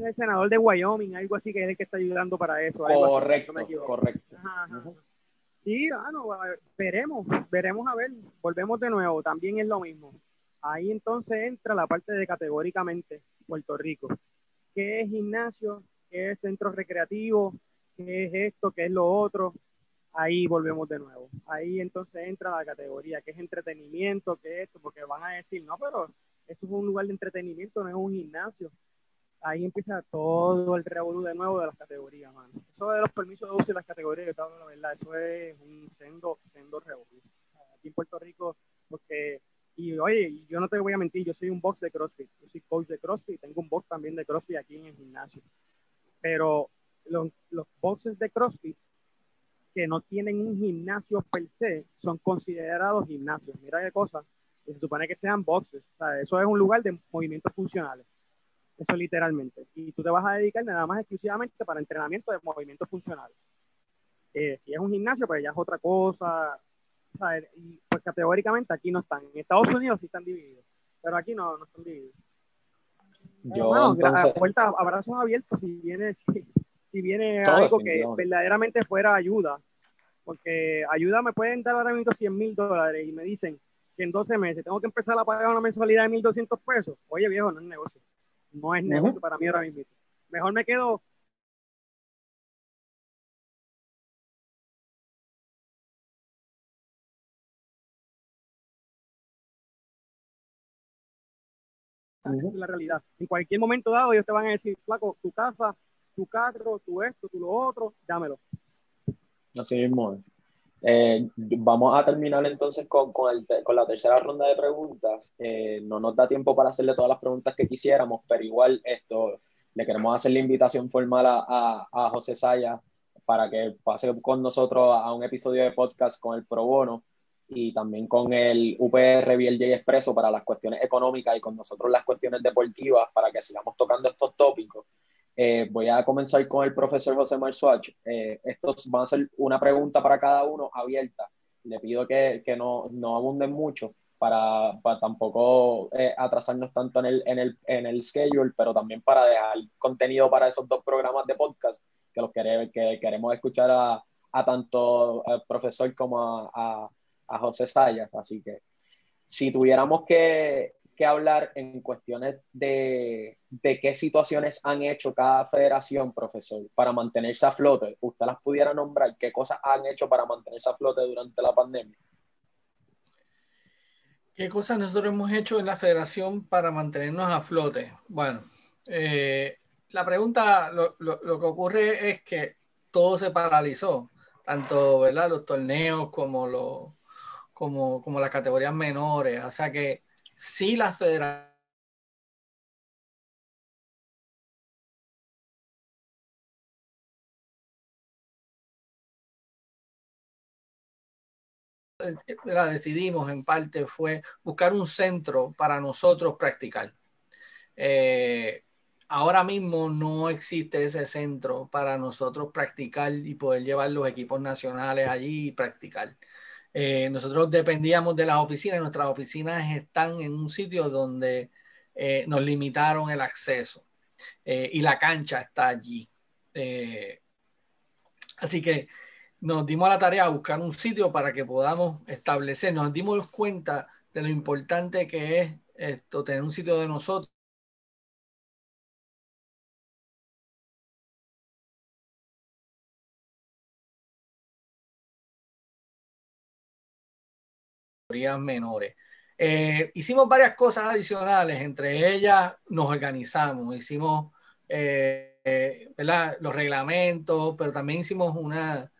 el senador de Wyoming, algo así que es el que está ayudando para eso. Correcto, correcto. Sí, veremos, veremos a ver, volvemos de nuevo, también es lo mismo. Ahí entonces entra la parte de categóricamente Puerto Rico. ¿Qué es gimnasio? ¿Qué es centro recreativo? ¿Qué es esto? ¿Qué es lo otro? Ahí volvemos de nuevo. Ahí entonces entra la categoría, ¿qué es entretenimiento? ¿Qué es esto? Porque van a decir, no, pero esto es un lugar de entretenimiento, no es un gimnasio ahí empieza todo el revolú de nuevo de las categorías, mano. Eso de los permisos de uso y las categorías, yo te hablo la verdad, eso es un sendo, sendo revolú. Aquí en Puerto Rico, porque, y oye, yo no te voy a mentir, yo soy un box de CrossFit, yo soy coach de CrossFit, tengo un box también de CrossFit aquí en el gimnasio. Pero los, los boxes de CrossFit que no tienen un gimnasio per se son considerados gimnasios. Mira qué cosa, se supone que sean boxes. O sea, eso es un lugar de movimientos funcionales. Eso literalmente. Y tú te vas a dedicar nada más exclusivamente para entrenamiento de movimientos funcionales. Eh, si es un gimnasio, pues ya es otra cosa. Y pues categóricamente aquí no están. En Estados Unidos sí están divididos, pero aquí no, no están divididos. Yo, entonces... abrazos abiertos si viene, si, viene algo que verdaderamente fuera ayuda. Porque ayuda me pueden dar ahora mismo 100 mil dólares y me dicen que en 12 meses tengo que empezar a pagar una mensualidad de 1.200 pesos. Oye, viejo, no es negocio. No es negocio para mí ahora mismo. Mejor me quedo Esa es la realidad. En cualquier momento dado ellos te van a decir, flaco, tu casa, tu carro, tu esto, tu lo otro, dámelo. Así mismo. Eh, vamos a terminar entonces con, con, el, con, la tercera ronda de preguntas. Eh, no nos da tiempo para hacerle todas las preguntas que quisiéramos, pero igual esto le queremos hacer la invitación formal a, a, José Saya para que pase con nosotros a un episodio de podcast con el Pro Bono y también con el UPR BLJ Expreso para las cuestiones económicas y con nosotros las cuestiones deportivas para que sigamos tocando estos tópicos. Eh, voy a comenzar con el profesor José Marzuach. Eh, estos van a ser una pregunta para cada uno abierta. Le pido que, que no, no, abunden mucho para, para tampoco eh, atrasarnos tanto en el, en, el, en el schedule, pero también para dejar contenido para esos dos programas de podcast que los queremos, que queremos escuchar a, a tanto al profesor como a a José Sayas. Así que si tuviéramos que, que hablar en cuestiones de, de, qué situaciones han hecho cada federación, profesor, para mantenerse a flote, usted las pudiera nombrar, qué cosas han hecho para mantenerse a flote durante la pandemia. ¿Qué cosas nosotros hemos hecho en la federación para mantenernos a flote? Bueno, eh, la pregunta, lo, lo, que ocurre es que todo se paralizó, tanto ¿verdad? los torneos como los, como, como las categorías menores. O sea que sí las federaciones decidimos en parte fue buscar un centro para nosotros practicar. Eh, ahora mismo no existe ese centro para nosotros practicar y poder llevar los equipos nacionales allí y practicar. Eh, nosotros dependíamos de las oficinas, nuestras oficinas están en un sitio donde eh, nos limitaron el acceso eh, y la cancha está allí. así que nos dimos a la tarea de buscar un sitio para que podamos establecer, nos dimos cuenta de lo importante que es esto, tener un sitio de nosotros menores. Eh, hicimos varias cosas adicionales, entre ellas nos organizamos, hicimos eh, eh, los reglamentos, pero también hicimos una,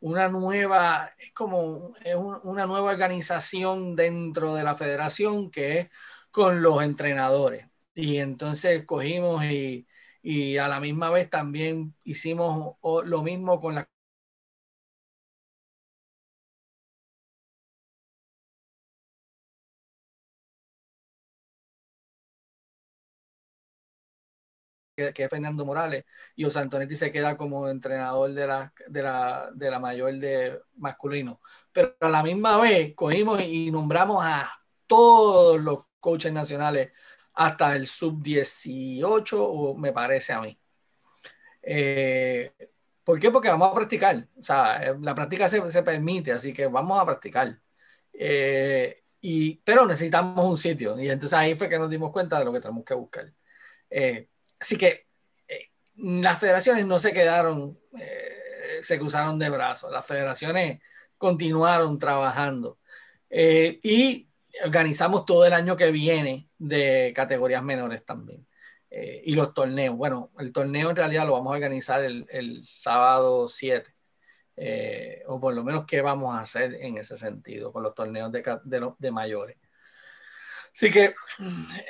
una nueva, es como es una nueva organización dentro de la federación que es con los entrenadores. Y entonces cogimos y, y a la misma vez también hicimos lo mismo con las que, es Fernando Morales, y Osantonetti se queda como entrenador de la, de la, de la mayor de masculino. Pero a la misma vez cogimos y nombramos a todos los coaches nacionales hasta el sub-18, o me parece a mí. Eh, ¿Por qué? Porque vamos a practicar. O sea, la práctica se, se permite, así que vamos a practicar. Eh, y, pero necesitamos un sitio. Y entonces ahí fue que nos dimos cuenta de lo que tenemos que buscar. Eh, Así que eh, las federaciones no se quedaron, eh, se cruzaron de brazos, las federaciones continuaron trabajando eh, y organizamos todo el año que viene de categorías menores también. y los torneos, bueno, el torneo en realidad lo vamos a organizar el, sábado 7. o por lo menos qué vamos a hacer en ese sentido con los torneos de mayores. Así que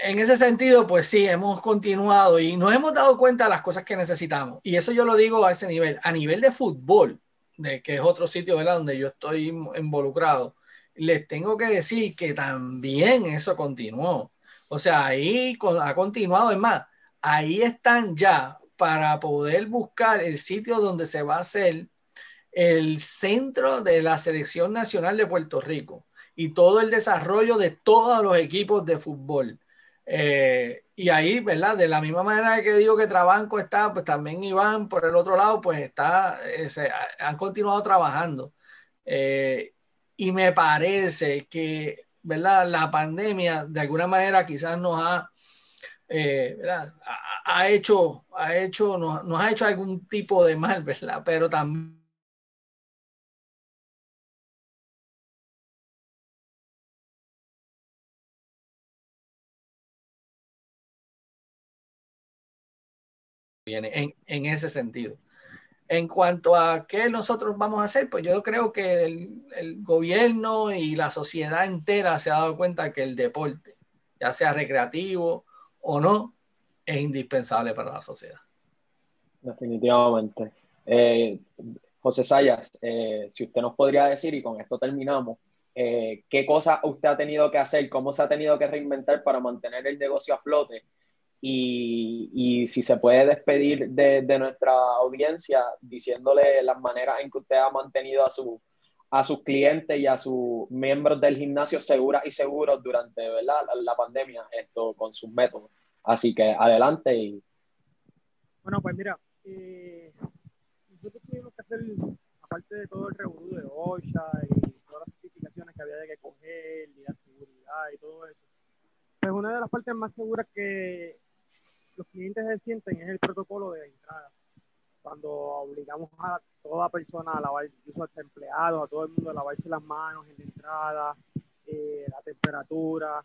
en ese sentido, pues sí, hemos continuado y nos hemos dado cuenta de las cosas que necesitamos. Y eso yo lo digo a ese nivel. A nivel de fútbol, de que es otro sitio donde yo estoy involucrado, les tengo que decir que también eso continuó. O sea, ahí ha continuado. Es más, ahí están ya para poder buscar el sitio donde se va a hacer el centro de la selección nacional de Puerto Rico y todo el desarrollo de todos los equipos de fútbol. Eh, y ahí, ¿verdad? De la misma manera que digo que Trabanco está, pues también Iván por el otro lado, pues está, eh, han continuado trabajando. Eh, y me parece que, ¿verdad? La pandemia de alguna manera quizás nos ha, ¿verdad? Ha, hecho, ha hecho, nos, nos ha hecho algún tipo de mal, ¿verdad? Pero también viene en, en, ese sentido. En cuanto a qué nosotros vamos a hacer, pues yo creo que el, gobierno y la sociedad entera se ha dado cuenta que el deporte, ya sea recreativo o no, es indispensable para la sociedad. Definitivamente. Eh, José Sayas, eh, si usted nos podría decir, y con esto terminamos, eh, ¿qué cosas usted ha tenido que hacer, cómo se ha tenido que reinventar para mantener el negocio a flote y, si se puede despedir de, nuestra audiencia diciéndole las maneras en que usted ha mantenido a, su, a sus clientes y a sus miembros del gimnasio seguras y seguros durante ¿verdad? La, pandemia esto con sus métodos. Así que adelante. Y... Bueno, pues mira, eh, nosotros tuvimos que hacer, aparte de todo el revolú de OSHA y todas las certificaciones que había de que coger y la seguridad y todo eso, pues una de las partes más seguras que los clientes se sienten es el protocolo de entrada. Cuando obligamos a toda persona a lavar, incluso a empleados, a todo el mundo a lavarse las manos en la entrada, eh, la temperatura,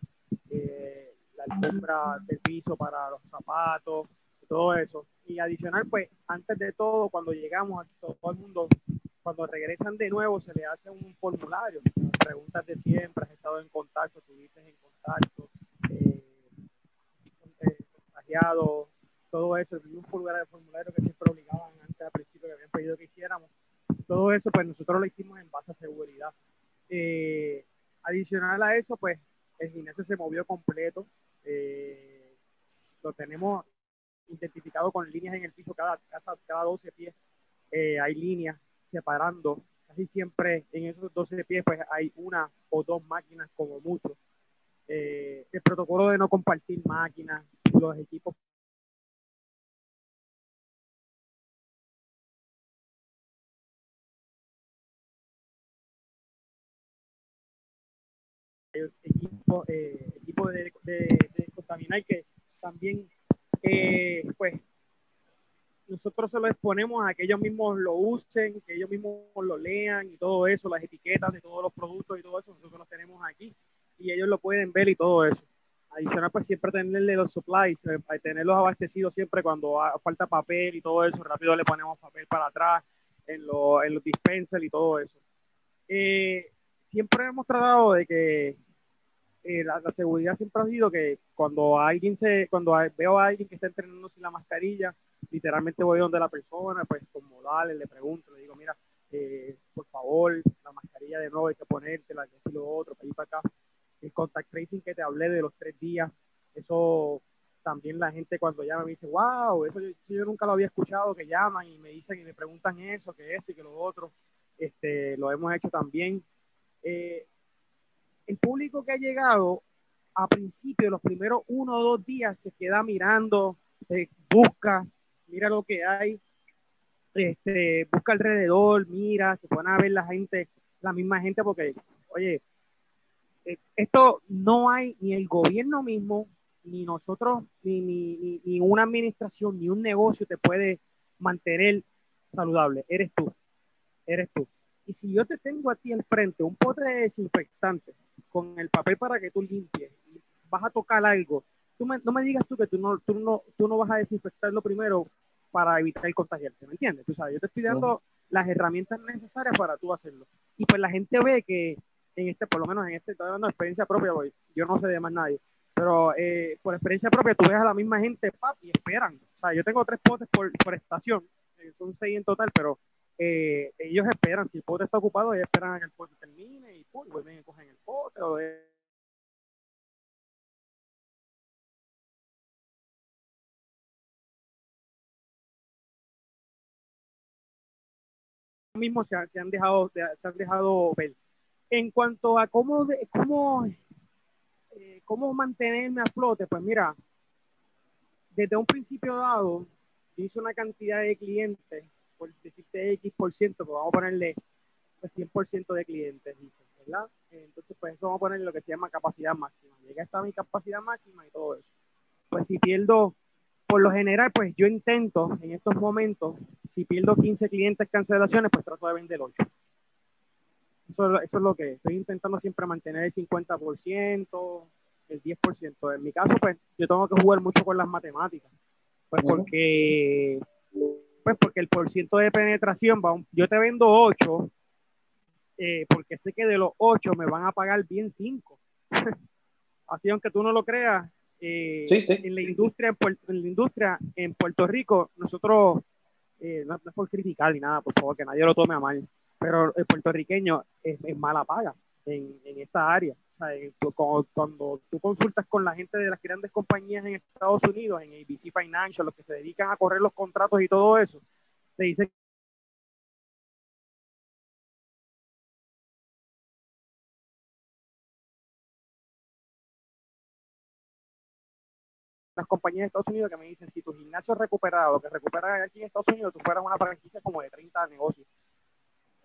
eh, la alfombra del piso para los zapatos, todo eso. Y adicional, pues, antes de todo, cuando llegamos, a todo el mundo, cuando regresan de nuevo, se le hace un formulario, preguntas de siempre, has estado en contacto, estuviste en contacto, todo eso, un formulario, formulario que siempre obligaban antes al principio que habían pedido que hiciéramos. Todo eso, pues nosotros lo hicimos en base a seguridad. Eh, adicional a eso, pues el gimnasio se movió completo. Eh, lo tenemos identificado con líneas en el piso, cada, cada, cada 12 pies eh, hay líneas separando. Casi siempre en esos 12 pies pues hay una o dos máquinas como mucho. el protocolo de no compartir máquinas, los equipos equipo, eh, equipo de, de, de que también eh, pues nosotros se lo exponemos a que ellos mismos lo usen, que ellos mismos lo lean y todo eso, las etiquetas de todos los productos y todo eso, nosotros lo tenemos aquí y ellos lo pueden ver y todo eso adicional pues siempre tenerle los supplies, eh, tenerlos abastecidos siempre cuando falta papel y todo eso, rápido le ponemos papel para atrás en, en los dispensers y todo eso. Eh, siempre hemos tratado de que eh, la, seguridad siempre ha sido que cuando alguien se, cuando veo a alguien que está entrenando sin la mascarilla, literalmente voy donde la persona, pues como dale, le pregunto, le digo, mira, por favor, la mascarilla de nuevo hay que ponértela, que lo otro, para ir para acá el contact tracing que te hablé de los tres días, eso también la gente cuando llama me dice, wow, eso yo, nunca lo había escuchado, que llaman y me dicen y me preguntan eso, que esto y que lo otro, este, lo hemos hecho también. Eh, el público que ha llegado a principio, los primeros uno o dos días, se queda mirando, se busca, mira lo que hay, este, busca alrededor, mira, se pone a ver la gente, la misma gente, porque, oye, esto no hay ni el gobierno mismo, ni nosotros, ni, ni, ni, una administración, ni un negocio te puede mantener saludable. Eres tú, eres tú. Y si yo te tengo a ti enfrente un pote de desinfectante con el papel para que tú limpies, y vas a tocar algo, tú no me digas tú que tú no, tú, no, tú no vas a desinfectarlo primero para evitar el contagiarte, ¿me entiendes? Tú sabes, yo te estoy dando las herramientas necesarias para tú hacerlo. Y pues la gente ve que en este, por lo menos en este, estoy hablando de experiencia propia, yo no sé de más nadie, pero eh, por experiencia propia tú ves a la misma gente, pap, y esperan. O sea, yo tengo tres potes por, por estación, eh, son seis en total, pero eh, ellos esperan, si el pote está ocupado, ellos esperan a que el pote termine y pues, vuelven y cogen el pote o mismo se, se, han dejado se han dejado ver en cuanto a cómo cómo eh, cómo mantenerme a flote pues mira desde un principio dado hice una cantidad de clientes por decirte X por ciento, pues vamos a ponerle pues 100% de clientes, dice, ¿verdad? Entonces, pues eso vamos a ponerle lo que se llama capacidad máxima. Llega hasta mi capacidad máxima y todo eso. Pues si pierdo, por lo general, pues yo intento en estos momentos, si pierdo 15 clientes cancelaciones, pues trato de vender 8. Eso, eso es lo que estoy intentando siempre mantener el 50%, el 10%. En mi caso, pues yo tengo que jugar mucho con las matemáticas. Pues porque pues porque el porciento de penetración va, yo te vendo 8, eh, porque sé que de los 8 me van a pagar bien 5. Así, aunque tú no lo creas, eh, en la industria en, la industria en Puerto Rico, nosotros, eh, no, es por criticar ni nada, por favor, que nadie lo tome a mal, pero el puertorriqueño es, mala paga en, en esta área. cuando, cuando, tú consultas con la gente de las grandes compañías en Estados Unidos, en ABC Financial, los que se dedican a correr los contratos y todo eso, te dicen las compañías de Estados Unidos que me dicen, si tu gimnasio recuperado, que recuperan aquí en Estados Unidos, tú fueras una franquicia como de 30 negocios.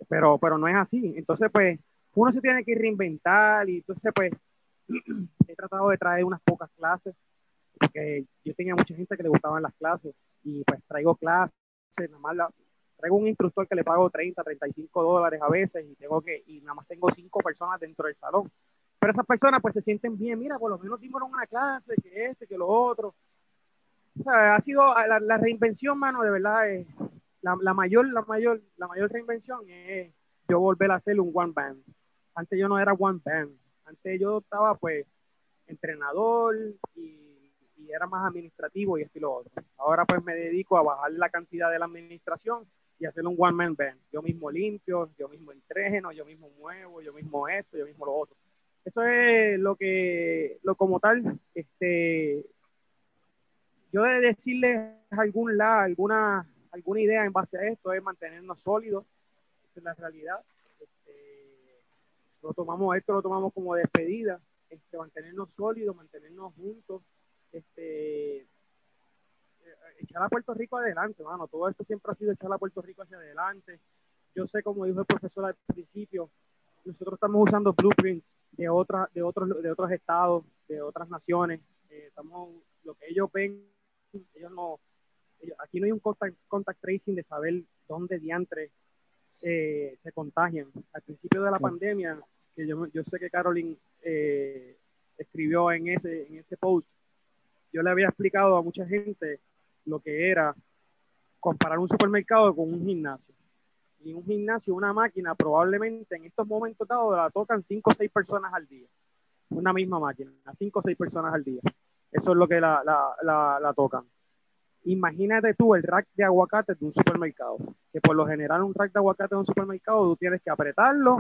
Pero, pero no es así. Entonces, pues, uno se tiene que reinventar y entonces, pues, he tratado de traer unas pocas clases, porque yo tenía mucha gente que le gustaban las clases y pues traigo clases, nada más traigo un instructor que le pago 30, 35 dólares a veces y tengo que, y nada más tengo cinco personas dentro del salón. Pero esas personas pues se sienten bien, mira, por lo menos dimos una clase, que este, que lo otro. O sea, ha sido la, reinvención, mano, de verdad, es, la, la, mayor, la mayor, la mayor reinvención es yo volver a hacer un one band. Antes yo no era one band. Antes yo estaba pues entrenador y, era más administrativo y esto y lo otro. Ahora pues me dedico a bajar la cantidad de la administración y hacer un one man band. Yo mismo limpio, yo mismo entreno, yo mismo muevo, yo mismo esto, yo mismo lo otro. Eso es lo que, lo como tal, este, yo de decirles algún la, alguna, alguna idea en base a esto es mantenernos sólidos, esa es la realidad. Este, lo tomamos, esto lo tomamos como despedida, este, mantenernos sólidos, mantenernos juntos, este, eh, echar a Puerto Rico adelante, mano. Todo esto siempre ha sido echar a Puerto Rico hacia adelante. Yo sé, como dijo el profesor al principio, nosotros estamos usando blueprints de otras, de otros, de otros estados, de otras naciones. Eh, estamos, lo que ellos ven, ellos no, aquí no hay un contact, contact, tracing de saber dónde diantre eh, se contagian. Al principio de la pandemia, que yo, yo sé que Caroline eh, escribió en ese, en ese post, yo le había explicado a mucha gente lo que era comparar un supermercado con un gimnasio. Y un gimnasio, una máquina, probablemente en estos momentos dados la tocan cinco o seis personas al día. Una misma máquina, cinco o seis personas al día. Eso es lo que la, la, la, tocan. Imagínate tú el rack de aguacate de un supermercado. Que por lo general un rack de aguacate de un supermercado tú tienes que apretarlo,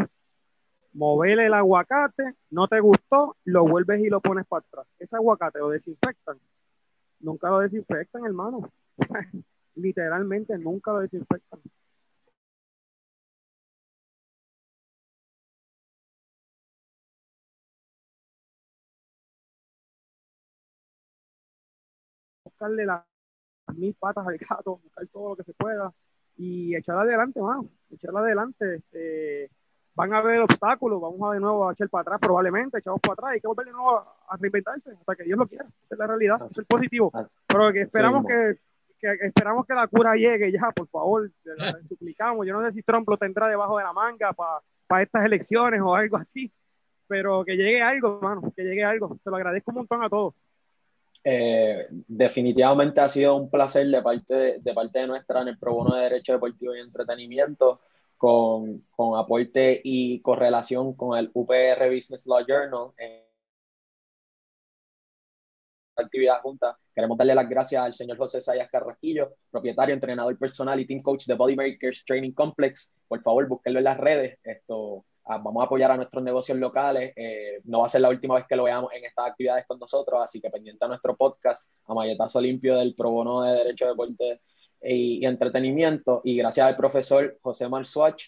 moverle el aguacate, no te gustó, lo vuelves y lo pones para atrás. Ese aguacate lo desinfectan. Nunca lo desinfectan, hermano. Literalmente nunca lo desinfectan. buscarle las mil patas al gato, buscar todo lo que se pueda y echar adelante, mano, echar adelante. Este, van a haber obstáculos, vamos a de nuevo a echar para atrás, probablemente echamos para atrás, hay que volver de nuevo a, reinventarse hasta que Dios lo quiera, esa es la realidad, es el positivo. Pero que esperamos que, esperamos que la cura llegue ya, por favor, la, suplicamos. Yo no sé si Trump lo tendrá debajo de la manga para estas elecciones o algo así, pero que llegue algo, hermano, que llegue algo. Se lo agradezco un montón a todos. Eh, definitivamente ha sido un placer de parte, de parte de nuestra en el Pro Bono de Derecho Deportivo y Entretenimiento con, con aporte y correlación con el UPR Business Law Journal. actividad junta. Queremos darle las gracias al señor José Sayas Carrasquillo, propietario, entrenador personal y team coach de Bodymakers Training Complex. Por favor, búsquenlo en las redes. Esto, vamos a apoyar a nuestros negocios locales. Eh, no va a ser la última vez que lo veamos en estas actividades con nosotros, así que pendiente a nuestro podcast, a Mayetazo Limpio del Pro Bono de Derecho, Deporte y, y Entretenimiento. Y gracias al profesor José Marzuach,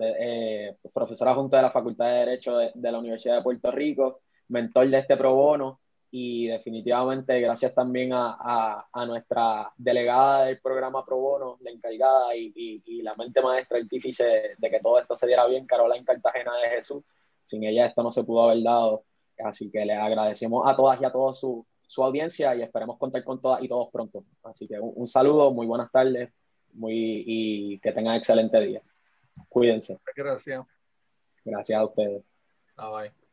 eh, profesora junto de la Facultad de Derecho de, de la Universidad de Puerto Rico, mentor de este pro bono y definitivamente gracias también a, a, nuestra delegada del programa Pro Bono, la encargada y, y, la mente maestra, artífice de que todo esto se diera bien, Carolina Cartagena de Jesús. Sin ella esto no se pudo haber dado. Así que le agradecemos a todas y a todos su, su audiencia y esperemos contar con todas y todos pronto. Así que un, un saludo, muy buenas tardes muy, y que tengan excelente día. Cuídense. Gracias. Gracias a ustedes. Bye bye.